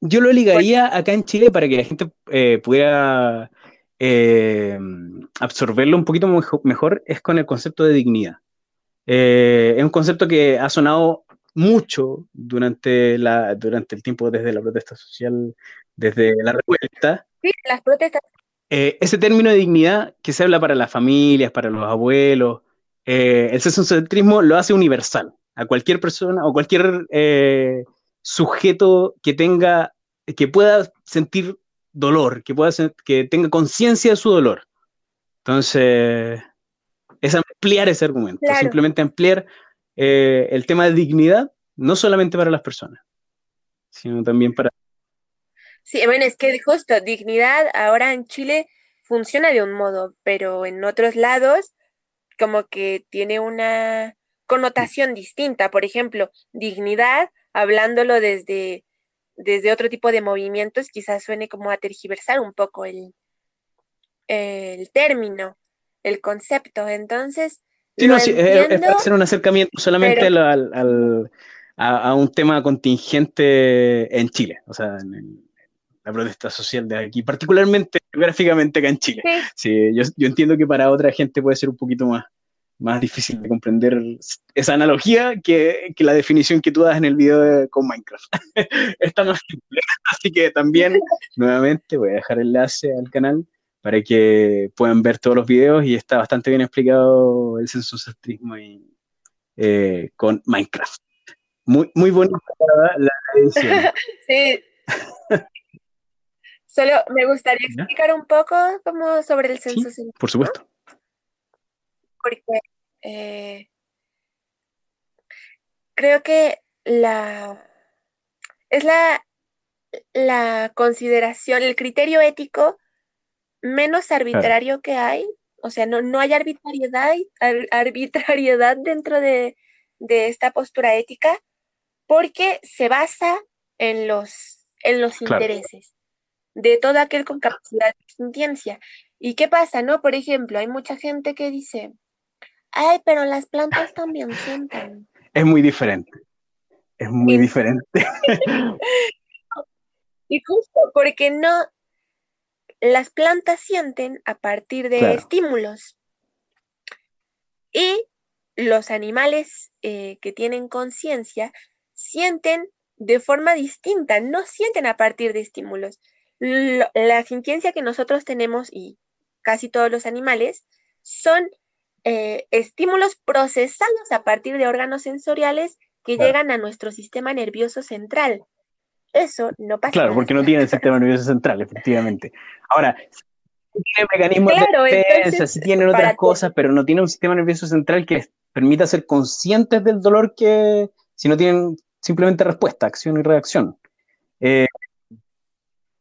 yo lo ligaría acá en Chile para que la gente eh, pudiera eh, absorberlo un poquito mejor, es con el concepto de dignidad. Eh, es un concepto que ha sonado mucho durante, la, durante el tiempo desde la protesta social, desde la revuelta. Sí, las protestas. Ese término de dignidad que se habla para las familias, para los abuelos, el sensocentrismo lo hace universal a cualquier persona o cualquier sujeto que tenga, que pueda sentir dolor, que pueda que tenga conciencia de su dolor. Entonces, es ampliar ese argumento, simplemente ampliar eh, el tema de dignidad, no solamente para las personas, sino también para... Sí, bueno, es que justo dignidad ahora en Chile funciona de un modo, pero en otros lados como que tiene una connotación distinta. Por ejemplo, dignidad hablándolo desde, desde otro tipo de movimientos, quizás suene como a tergiversar un poco el, el término, el concepto. Entonces, sí, no, sí, es, hacer un acercamiento solamente al, a, un tema contingente en Chile, o sea, en, la protesta social de aquí, particularmente geográficamente acá en Chile. Sí, yo, yo, entiendo que para otra gente puede ser un poquito más, más difícil de comprender esa analogía que, que, la definición que tú das en el video con Minecraft. Está más simple. Así que también, nuevamente, voy a dejar el enlace al canal para que puedan ver todos los videos y está bastante bien explicado el sensocentrismo y, eh, con Minecraft. Muy, muy bonita la edición. Sí. Solo me gustaría explicar un poco como sobre el sensocentrismo. por supuesto porque eh, creo que la es la, la consideración, el criterio ético menos arbitrario que hay. O sea, no, no hay arbitrariedad, arbitrariedad dentro de, esta postura ética porque se basa en los, en los intereses de todo aquel con capacidad de sintiencia. ¿Y qué pasa, no? Por ejemplo, hay mucha gente que dice, Ay, pero las plantas también sienten. Es muy diferente. Es muy diferente. y justo porque no, las plantas sienten a partir de estímulos. Y los animales eh, que tienen conciencia sienten de forma distinta, no sienten a partir de estímulos. La sintiencia que nosotros tenemos y casi todos los animales son eh, estímulos procesados a partir de órganos sensoriales que llegan a nuestro sistema nervioso central. Eso no pasa. Claro, porque no tiene el sistema nervioso central, efectivamente. Ahora, tiene mecanismos de defensa, sí tienen otras cosas, pero no tiene un sistema nervioso central que les permita ser conscientes del dolor que, si no tienen simplemente respuesta, acción y reacción. Eh,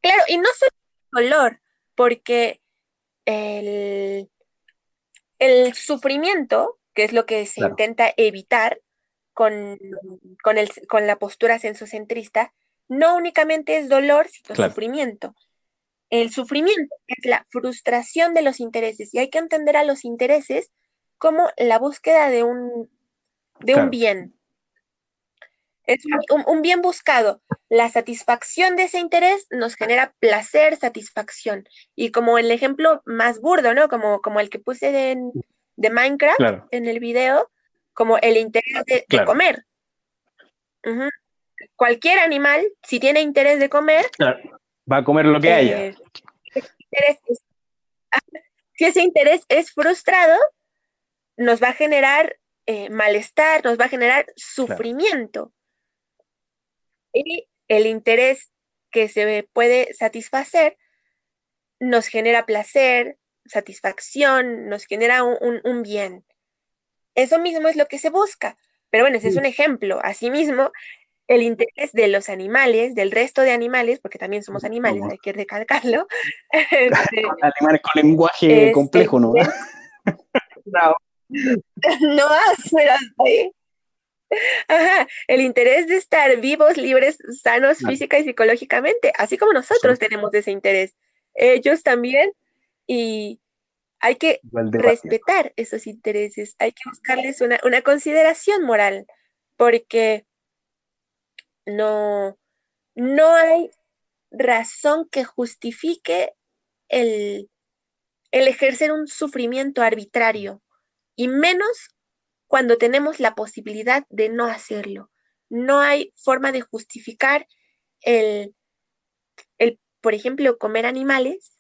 claro, y no solo el dolor, porque el, el sufrimiento, que es lo que se intenta evitar con, con, la postura sensocentrista, no únicamente es dolor, sino sufrimiento. El sufrimiento es la frustración de los intereses y hay que entender a los intereses como la búsqueda de un, de un bien. Es un, bien buscado. La satisfacción de ese interés nos genera placer, satisfacción. Y como el ejemplo más burdo, ¿no? Como, como el que puse de, de Minecraft en el video, como el interés de, comer. Cualquier animal, si tiene interés de comer, va a comer lo que haya. Eh, si ese interés es frustrado, nos va a generar eh, malestar, nos va a generar sufrimiento. Y el interés que se puede satisfacer nos genera placer, satisfacción, nos genera un, bien. Eso mismo es lo que se busca. Pero bueno, ese es un ejemplo. Asimismo, el interés de los animales, del resto de animales, porque también somos animales, hay que recalcarlo. Este, animales con lenguaje este, complejo, ¿no? no, no, pero ahí. Ajá, el interés de estar vivos, libres, sanos física y psicológicamente, así como nosotros tenemos ese interés. Ellos también, y hay que respetar esos intereses, hay que buscarles una, una consideración moral, porque no, no hay razón que justifique el, el ejercer un sufrimiento arbitrario, y menos cuando tenemos la posibilidad de no hacerlo. No hay forma de justificar el, el por ejemplo, comer animales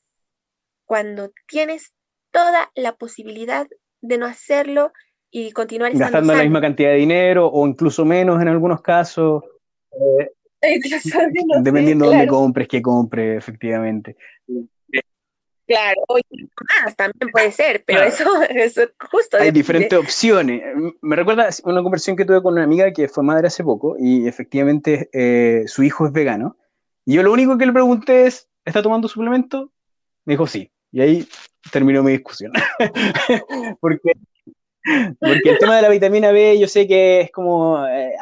cuando tienes toda la posibilidad de no hacerlo y continuar gastando la misma cantidad de dinero o incluso menos en algunos casos. Eh, dependiendo de dónde compres, qué compres, efectivamente. Claro, o más también puede ser, pero eso, eso justo. Hay diferentes opciones. Me recuerda una conversación que tuve con una amiga que fue madre hace poco y efectivamente eh, su hijo es vegano. Y yo lo único que le pregunté es, ¿está tomando suplemento? Me dijo sí. Y ahí terminó mi discusión. porque, porque el tema de la vitamina B yo sé que es como... Eh,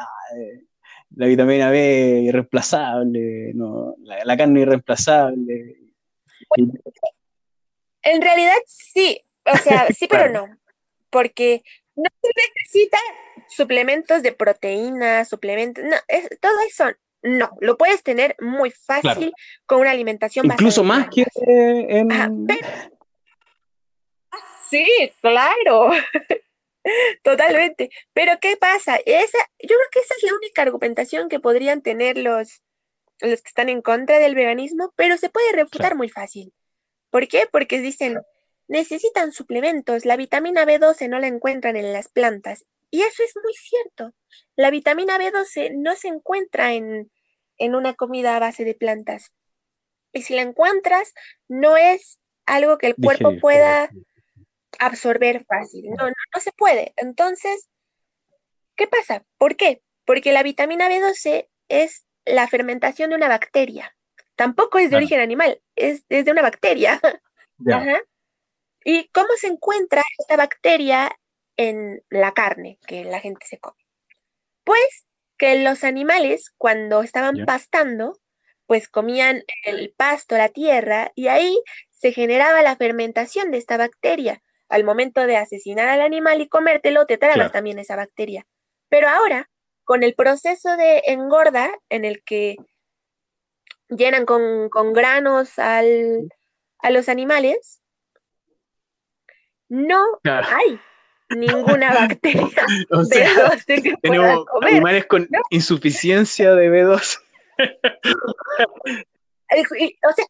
la vitamina B irreemplazable, no, la, la carne irreemplazable. En realidad sí, o sea, sí, pero no, porque no se necesita suplementos de proteínas, suplementos, no, todo eso no, lo puedes tener muy fácil con una alimentación Incluso más que en... Sí, claro. Totalmente. Pero ¿qué pasa? Esa, yo creo que esa es la única argumentación que podrían tener los, los que están en contra del veganismo, pero se puede refutar muy fácil. ¿Por qué? Porque dicen, necesitan suplementos, la vitamina B12 no la encuentran en las plantas. Y eso es muy cierto. La vitamina B12 no se encuentra en, en una comida a base de plantas. Y si la encuentras, no es algo que el cuerpo pueda absorber fácil. No, no, no se puede. Entonces, ¿qué pasa? ¿Por qué? Porque la vitamina B12 es la fermentación de una bacteria. Tampoco es de origen animal, es, de una bacteria. ¿Y cómo se encuentra esta bacteria en la carne que la gente se come? Pues que los animales, cuando estaban pastando, pues comían el pasto, la tierra, y ahí se generaba la fermentación de esta bacteria. Al momento de asesinar al animal y comértelo, te tragas también esa bacteria. Pero ahora, con el proceso de engorda, en el que llenan con, granos al, a los animales, no hay ninguna bacteria o B12 tenemos animales con insuficiencia de B2. o sea,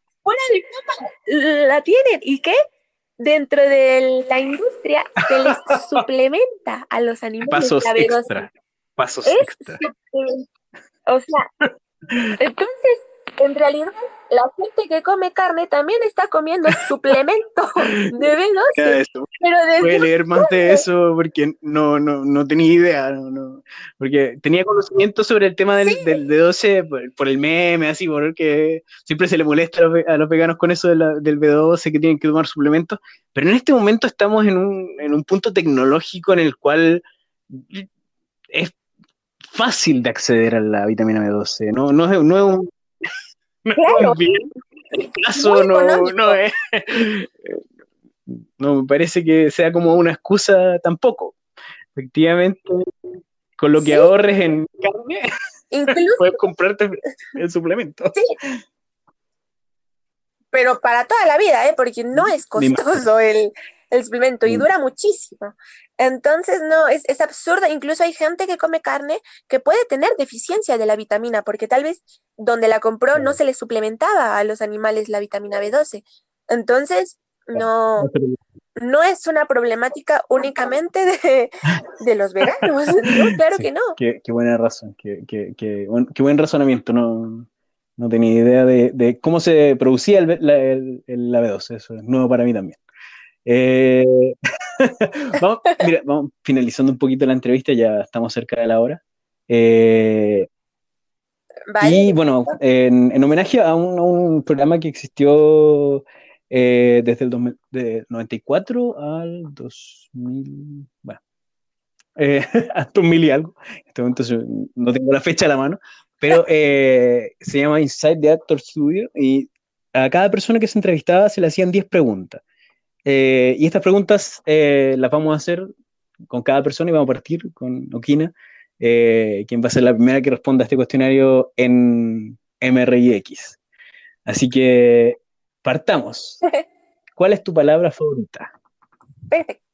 de la tienen. ¿Y qué? Dentro de la industria se les suplementa a los animales Pasos la B12. Extra. Pasos extra. O sea, entonces en realidad la gente que come carne también está comiendo suplemento de B12. Voy a leer más de eso porque no, no, no tenía idea, no, porque tenía conocimiento sobre el tema del, del B12 por, el meme, así, porque siempre se le molesta a los, veganos con eso del B12 que tienen que tomar suplementos, pero en este momento estamos en un, en un punto tecnológico en el cual es fácil de acceder a la vitamina B12, no, no, es, no es un Claro. no, no, no me parece que sea como una excusa tampoco. Efectivamente, con lo que ahorres en carne, Incluso, Puedes comprarte el suplemento. sí. Pero para toda la vida, ¿eh? Porque no es costoso el, el suplemento y Mm. dura muchísimo. Entonces, no, es, es absurdo. Incluso hay gente que come carne que puede tener deficiencia de la vitamina, porque tal vez donde la compró no se le suplementaba a los animales la vitamina B12. Entonces, no, no es una problemática únicamente de, de los veganos. No, claro Sí, que no. Qué, qué buena razón, qué, qué- qué buen, razonamiento. No, no tenía idea de, de cómo se producía el, B- la, el- el- la B12, eso es nuevo para mí también. Eh, vamos, mira, vamos finalizando un poquito la entrevista, ya estamos cerca de la hora. Eh, Y bueno, en, en homenaje a un, a un programa que existió eh, desde el 2000 de 94 al 2000, bueno, eh, hasta 2000 y algo. En este momento no tengo la fecha a la mano, pero eh, se llama Inside the Actor Studio y a cada persona que se entrevistaba se le hacían 10 preguntas. Eh, y estas preguntas las vamos a hacer con cada persona y vamos a partir con Okina, eh, quien va a ser la primera que responda a este cuestionario en MRIX. Así que partamos. ¿Cuál es tu palabra favorita? Perfecto.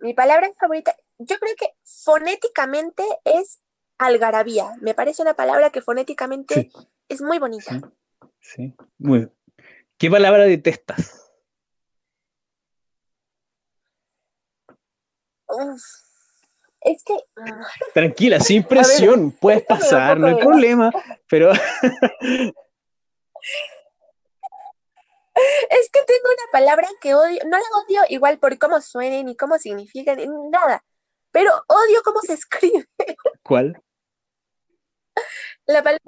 Mi palabra favorita, yo creo que fonéticamente es algarabía. Me parece una palabra que fonéticamente Sí, es muy bonita. sí, sí. Muy bien. ¿Qué palabra detestas? Uf, es que Tranquila, sin presión, puedes pasar, no hay problema, pero es que tengo una palabra que odio, no la odio igual por cómo suene, ni cómo significa, ni nada, pero odio cómo se escribe ¿cuál? la palabra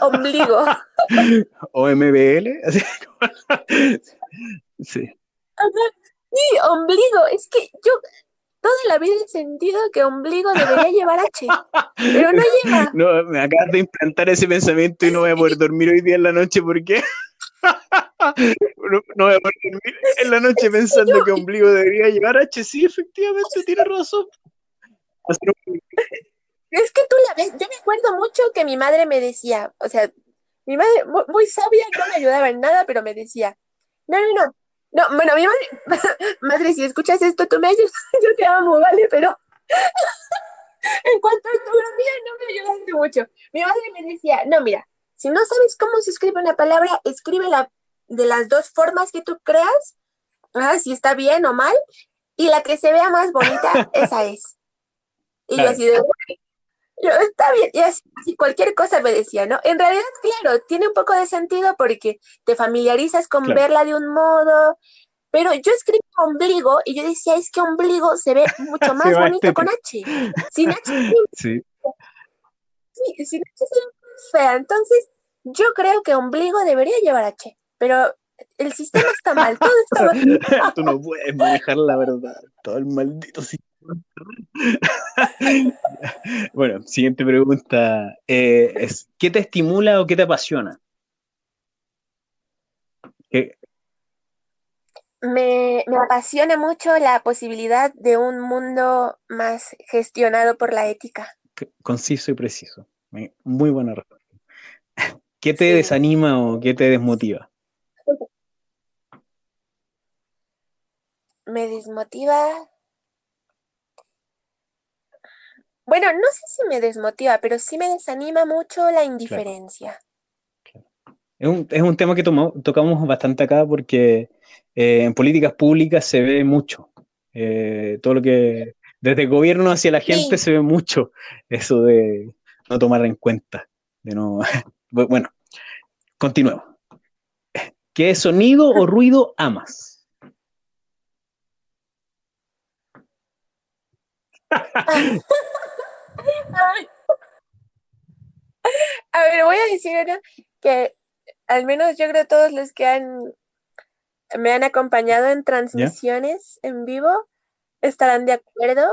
ombligo. ¿OMBL? Sí, Sí, ombligo, es que yo toda la vida he sentido que ombligo debería llevar H, pero no lleva. no, me acabas de implantar ese pensamiento y no voy a poder dormir hoy día en la noche porque no, no voy a poder dormir en la noche pensando que ombligo debería llevar H. Sí, efectivamente, tienes razón. Es que tú la ves, yo me acuerdo mucho que mi madre me decía, o sea, mi madre muy, muy sabia, no me ayudaba en nada, pero me decía, no, no, no, no, bueno, mi madre, madre, si escuchas esto, tú me ayudas, yo te amo, ¿vale? Pero en cuanto a ortografía, no me ayudaste mucho. Mi madre me decía, no, mira, si no sabes cómo se escribe una palabra, escríbela de las dos formas que tú creas, ah, si está bien o mal, y la que se vea más bonita, esa es. Y yo así de, yo, está bien, y así, así cualquier cosa me decía, ¿no? En realidad, claro, tiene un poco de sentido porque te familiarizas con Claro. verla de un modo, pero yo escribí ombligo y yo decía, es que ombligo se ve mucho más bonito con H. Sin H, Sí, sí, sin H se fea. Entonces, yo creo que ombligo debería llevar H, pero el sistema está mal, todo está mal. tú no puedes manejar la verdad. Todo el maldito sistema. Bueno, siguiente pregunta. eh, es, ¿qué te estimula o qué te apasiona? ¿Qué- Me, me apasiona mucho la posibilidad de un mundo más gestionado por la ética. conciso y preciso. Muy buena respuesta. ¿Qué te Sí. desanima o qué te desmotiva? Me desmotiva. Bueno, no sé si me desmotiva, pero sí me desanima mucho la indiferencia. Es un, es un tema que tomo- tocamos bastante acá porque eh, en políticas públicas se ve mucho. Eh, todo lo que desde el gobierno hacia la gente Sí. se ve mucho eso de no tomar en cuenta. De no... Bu- Bueno, continuemos. ¿Qué sonido o ruido amas? A ver, voy a decir que al menos yo creo todos los que han me han acompañado en transmisiones en vivo estarán de acuerdo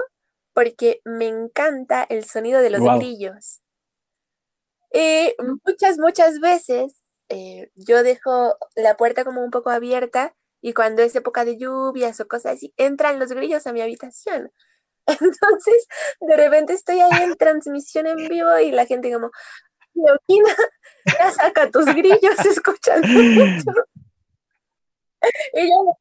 porque me encanta el sonido de los grillos. Y muchas, muchas veces eh, yo dejo la puerta como un poco abierta y cuando es época de lluvias o cosas así, entran los grillos a mi habitación. Entonces, de repente estoy ahí en transmisión en vivo y la gente como, Leoquina, ya saca tus grillos, escuchando mucho.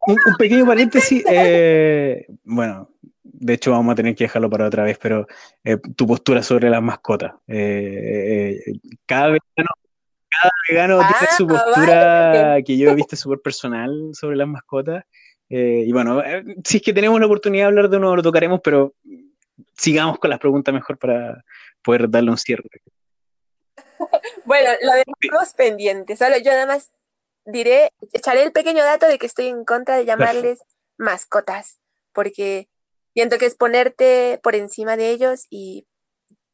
un, pequeño paréntesis, eh, bueno, de hecho vamos a tener que dejarlo para otra vez, pero eh, tu postura sobre las mascotas. Eh, cada vegano, cada vegano tiene ah, su postura que yo he visto súper personal sobre las mascotas. Y bueno, si es que tenemos la oportunidad de hablar de uno, lo tocaremos, pero sigamos con las preguntas mejor para poder darle un cierre. Bueno, lo dejamos pendiente. Solo yo nada más diré, echaré el pequeño dato de que estoy en contra de llamarles mascotas, porque siento que es ponerte por encima de ellos y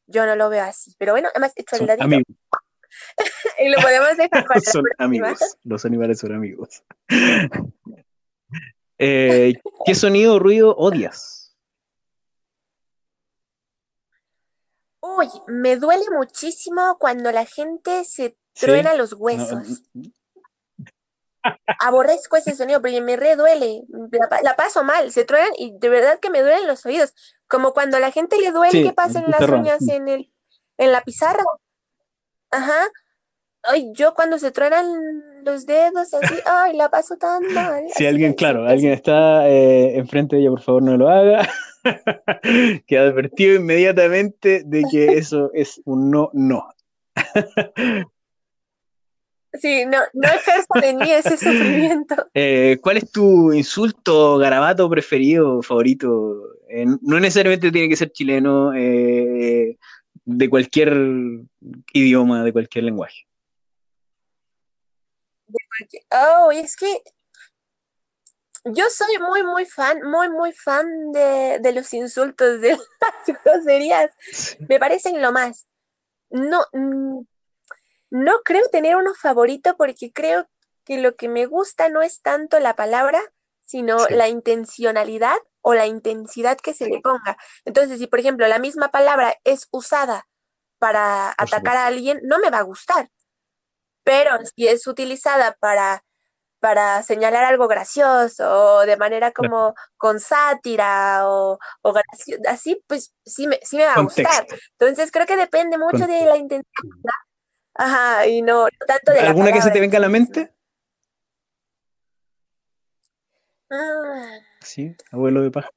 yo no lo veo así. Pero bueno, además hecho el dadito. y lo podemos dejar Son amigos. Los animales son amigos. Eh, ¿Qué sonido o ruido odias? Uy, me duele muchísimo cuando la gente se truena los huesos. Aborrezco ese sonido, pero me re duele. La, paso mal, se truenan y de verdad que me duelen los oídos. Como cuando a la gente le duele que pasen las uñas en, el, en la pizarra. Ajá. Ay, yo cuando se truenan los dedos así, ay, la paso tan mal. Si alguien, claro, alguien está eh, enfrente de ella, por favor no lo haga. que advertido inmediatamente de que eso es un no, no. Sí, no, no ejerzo de mí ese sufrimiento. Eh, ¿Cuál es tu insulto, garabato preferido, favorito? Eh, no necesariamente tiene que ser chileno, de cualquier idioma, de cualquier lenguaje. Oh, es que yo soy muy, muy fan, muy, muy fan de, de los insultos, de las groserías. Me parecen lo más. No, mm, no creo tener uno favorito porque creo que lo que me gusta no es tanto la palabra, sino la intencionalidad o la intensidad que se le ponga. Entonces, si por ejemplo la misma palabra es usada para atacar a alguien, no me va a gustar. Pero si es utilizada para para señalar algo gracioso o de manera como con sátira o, así, pues sí me, sí me va a gustar. Entonces creo que depende mucho de la intensidad. Ajá, y no, tanto de... ¿Alguna que se te venga a la mente? Ah. Sí, abuelo de paja.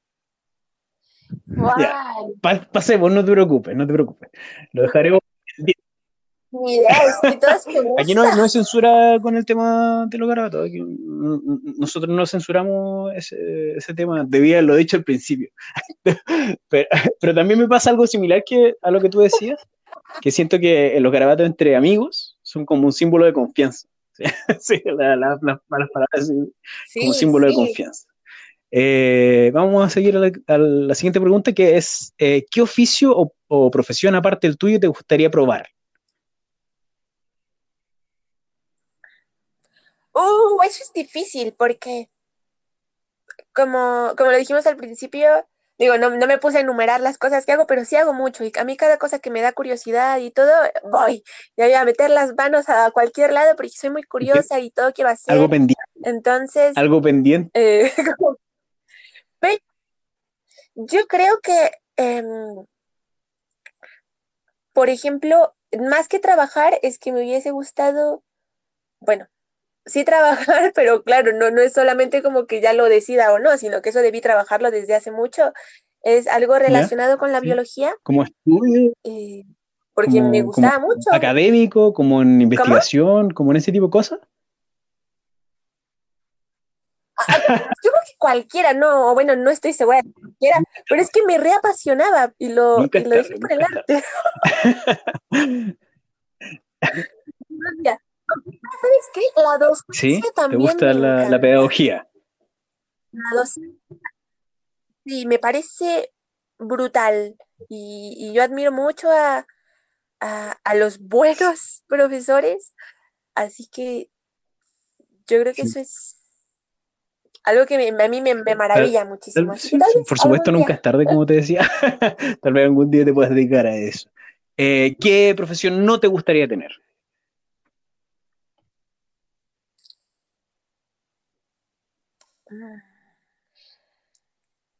pasemos, no te preocupes, no te preocupes. Lo dejaremos Aquí no, no, hay censura con el tema de los garabatos. nosotros no censuramos ese, ese, tema, debía lo dicho al principio. pero, pero, también me pasa algo similar que a lo que tú decías, que siento que los garabatos entre amigos son como un símbolo de confianza. sí, las palabras como un símbolo de confianza. Eh, vamos a seguir a la, siguiente pregunta, que es, eh, ¿qué oficio o, o profesión aparte del tuyo te gustaría probar? Uh, eso es difícil porque, como, como lo dijimos al principio, digo, no, no, me puse a enumerar las cosas que hago, pero sí hago mucho. Y a mí cada cosa que me da curiosidad y todo, voy. Y voy a meter las manos a cualquier lado porque soy muy curiosa y todo quiero hacer. Algo pendiente. Entonces. Algo pendiente. Eh, yo creo que, em, por ejemplo, más que trabajar, es que me hubiese gustado, bueno, sí trabajar, pero claro, no, no es solamente como que ya lo decida o no, sino que eso debí trabajarlo desde hace mucho. Es algo relacionado con la biología. Como estudio. Eh, porque me gustaba mucho. Académico, como en investigación, como en ese tipo de cosas. Ah, ah, yo creo que cualquiera, no, bueno, no estoy segura de cualquiera, pero es que me reapasionaba y lo, y lo dejé por el arte. ¿Sabes qué? La docencia ¿Sí? ¿Te gusta la, pedagogía? La docencia. Sí, me parece brutal. Y, yo admiro mucho a, los buenos profesores. Así que yo creo que eso es algo que a mí me, maravilla muchísimo. por supuesto, nunca es tarde, como te decía. tal vez algún día te puedas dedicar a eso. Eh, ¿Qué profesión no te gustaría tener?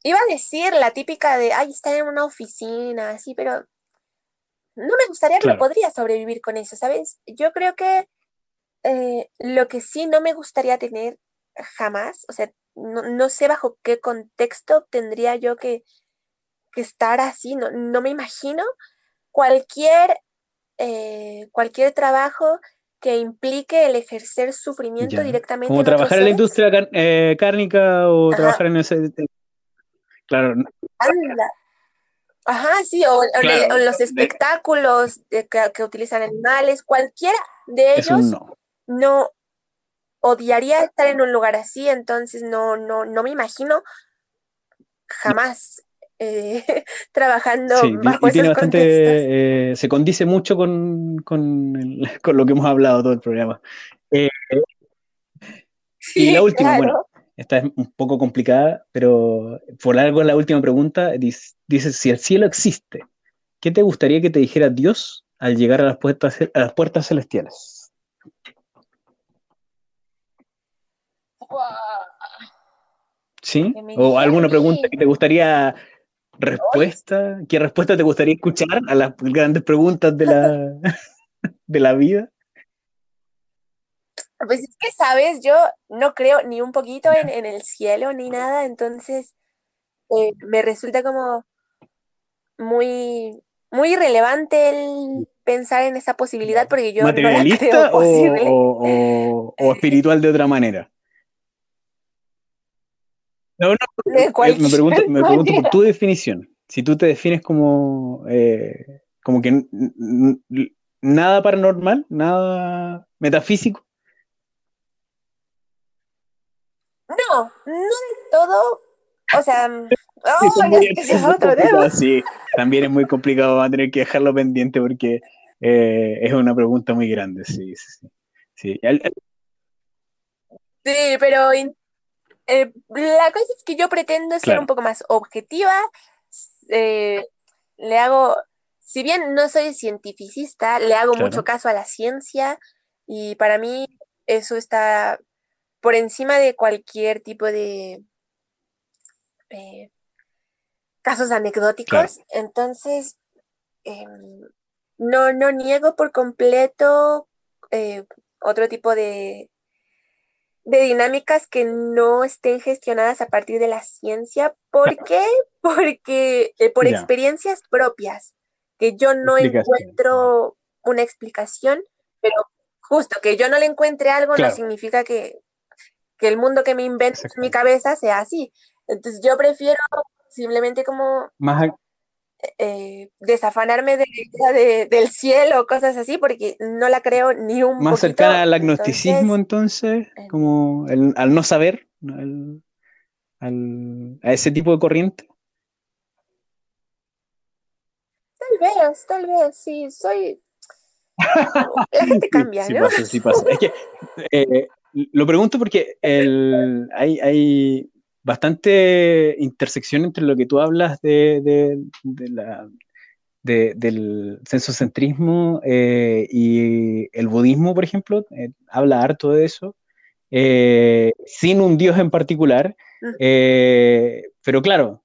Iba a decir la típica de, ay, estar en una oficina, así, pero no me gustaría, no podría sobrevivir con eso, ¿sabes? Yo creo que eh, lo que sí no me gustaría tener jamás, o sea, no, sé bajo qué contexto tendría yo que, estar así, no, no, me imagino cualquier, eh, cualquier trabajo que implique el ejercer sufrimiento directamente. Como trabajar en la industria eh, cárnica o trabajar en ese... Claro. Ajá, sí, o, los espectáculos que, utilizan animales, cualquiera de ellos no. odiaría estar en un lugar así, entonces no, no, no me imagino jamás eh, trabajando sí, bajo y tiene bastante, eh, se condice mucho con, con, lo que hemos hablado todo el programa. Eh, y la última, bueno, esta es un poco complicada, pero por algo la última pregunta dice, si el cielo existe, ¿qué te gustaría que te dijera Dios al llegar a las puertas, a las puertas celestiales? ¿Sí? ¿O alguna pregunta que te gustaría respuesta? ¿Qué respuesta te gustaría escuchar a las grandes preguntas de la, de la vida? Pues es que, sabes, yo no creo ni un poquito en, el cielo ni nada, entonces eh, me resulta como muy, muy irrelevante el pensar en esa posibilidad porque yo ¿Materialista no O, o, espiritual de otra manera? No, no, me, pregunto, me pregunto por tu definición. Si tú te defines como, eh, como que nada paranormal, nada metafísico, No, no del todo. O sea, sí, también es muy complicado, va a tener que dejarlo pendiente porque eh, es una pregunta muy grande, sí, sí, sí. Sí, pero eh, la cosa es que yo pretendo ser un poco más objetiva. Eh, le hago, si bien no soy cientificista, le hago mucho caso a la ciencia y para mí eso está por encima de cualquier tipo de eh, casos anecdóticos. Entonces, em, no, no niego por completo otro tipo de, de dinámicas que no estén gestionadas a partir de la ciencia. ¿Por qué? Porque eh, por experiencias propias, que yo no encuentro una explicación, pero justo que yo no le encuentre algo no significa que, que el mundo que me invento en mi cabeza sea así. Entonces yo prefiero simplemente como eh, desafanarme de, del cielo, cosas así, porque no la creo ni un Más cercana al agnosticismo entonces, como al no saber, a ese tipo de corriente. Tal vez, tal vez, sí, soy... La gente cambia, ¿no? Pasa, sí pasa. Es que eh, lo pregunto porque el, hay, hay, bastante intersección entre lo que tú hablas de, de, la, del sensocentrismo eh, y el budismo, por ejemplo, eh, habla harto de eso, eh, sin un dios en particular, mm. pero claro,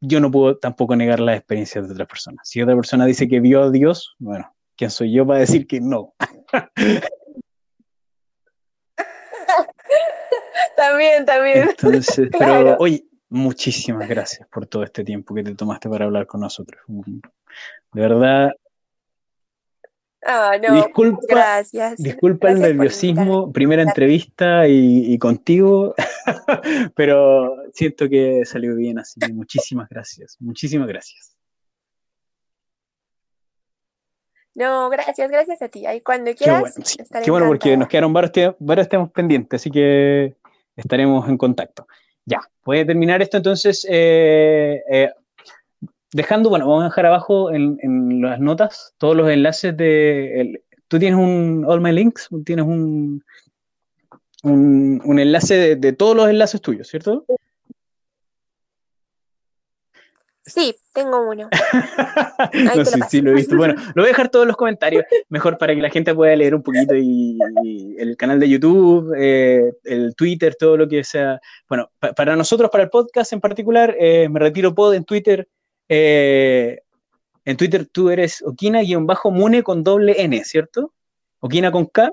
yo no puedo tampoco negar las experiencias de otras personas. Si otra persona dice que vio a Dios, bueno, ¿quién soy yo para decir que no? también, también. Entonces, pero oye, muchísimas gracias por todo este tiempo que te tomaste para hablar con nosotros. De verdad. Ah, no, disculpa, gracias. Disculpa el nerviosismo, primera entrevista y, contigo, pero siento que salió bien, así muchísimas gracias, muchísimas gracias. No, gracias, gracias a ti. Ahí cuando quieras. Qué bueno, Qué bueno porque nos quedaron varios, varios temas pendientes, así que estaremos en contacto. Ya, puede terminar esto entonces eh, eh, dejando, bueno, vamos a dejar abajo en, las notas todos los enlaces de... Tú tienes un All My Links, tienes un, un, enlace de, todos los enlaces tuyos, ¿cierto? Sí, tengo uno. no sé si lo he visto. Bueno, lo voy a dejar todos los comentarios, mejor para que la gente pueda leer un poquito y, el canal de YouTube, eh, el Twitter, todo lo que sea. Bueno, para nosotros, para el podcast en particular, eh, me retiro pod en Twitter. Eh, en Twitter tú eres Okina-Mune con doble N, ¿cierto? Okina con K,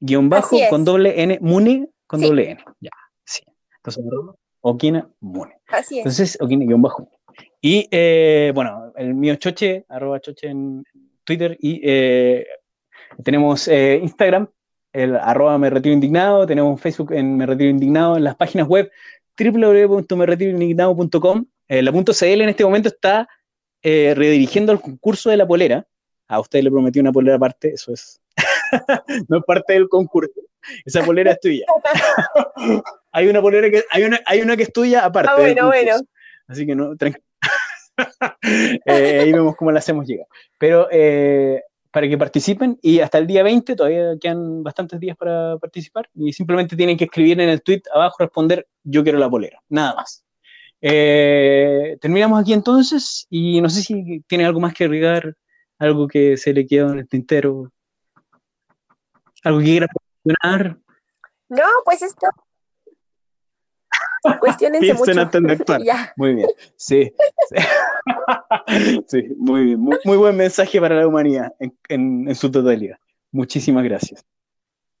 guion bajo con doble N, Mune con doble N. Ya, sí. Entonces, Okina Mune. Así es. Entonces, Okina guion bajo. Y eh, bueno, el mío Choche, arroba Choche en Twitter. Y eh, tenemos eh, Instagram, el arroba me retiro indignado. Tenemos Facebook en me retiro indignado. En las páginas web www.meretiroindignado.com. la punto .cl en este momento está redirigiendo el concurso de la polera. A usted le prometí una polera aparte, eso es. no es parte del concurso. Esa polera es tuya. hay una polera que hay una, hay una que es tuya aparte. Ah, bueno, bueno. Así que no, tranquilo. Eh, ahí vemos cómo la hacemos llegar. Pero eh, para que participen y hasta el día 20 todavía quedan bastantes días para participar y simplemente tienen que escribir en el tweet abajo responder yo quiero la polera, nada más. Eh, terminamos aquí entonces y no sé si tiene algo más que agregar, algo que se le quedó en el tintero, algo que quiera mencionar. No, pues esto. Cuestionense mucho. Muy bien. Sí. sí. muy bien. Muy, buen mensaje para la humanidad en, en su totalidad. Muchísimas gracias.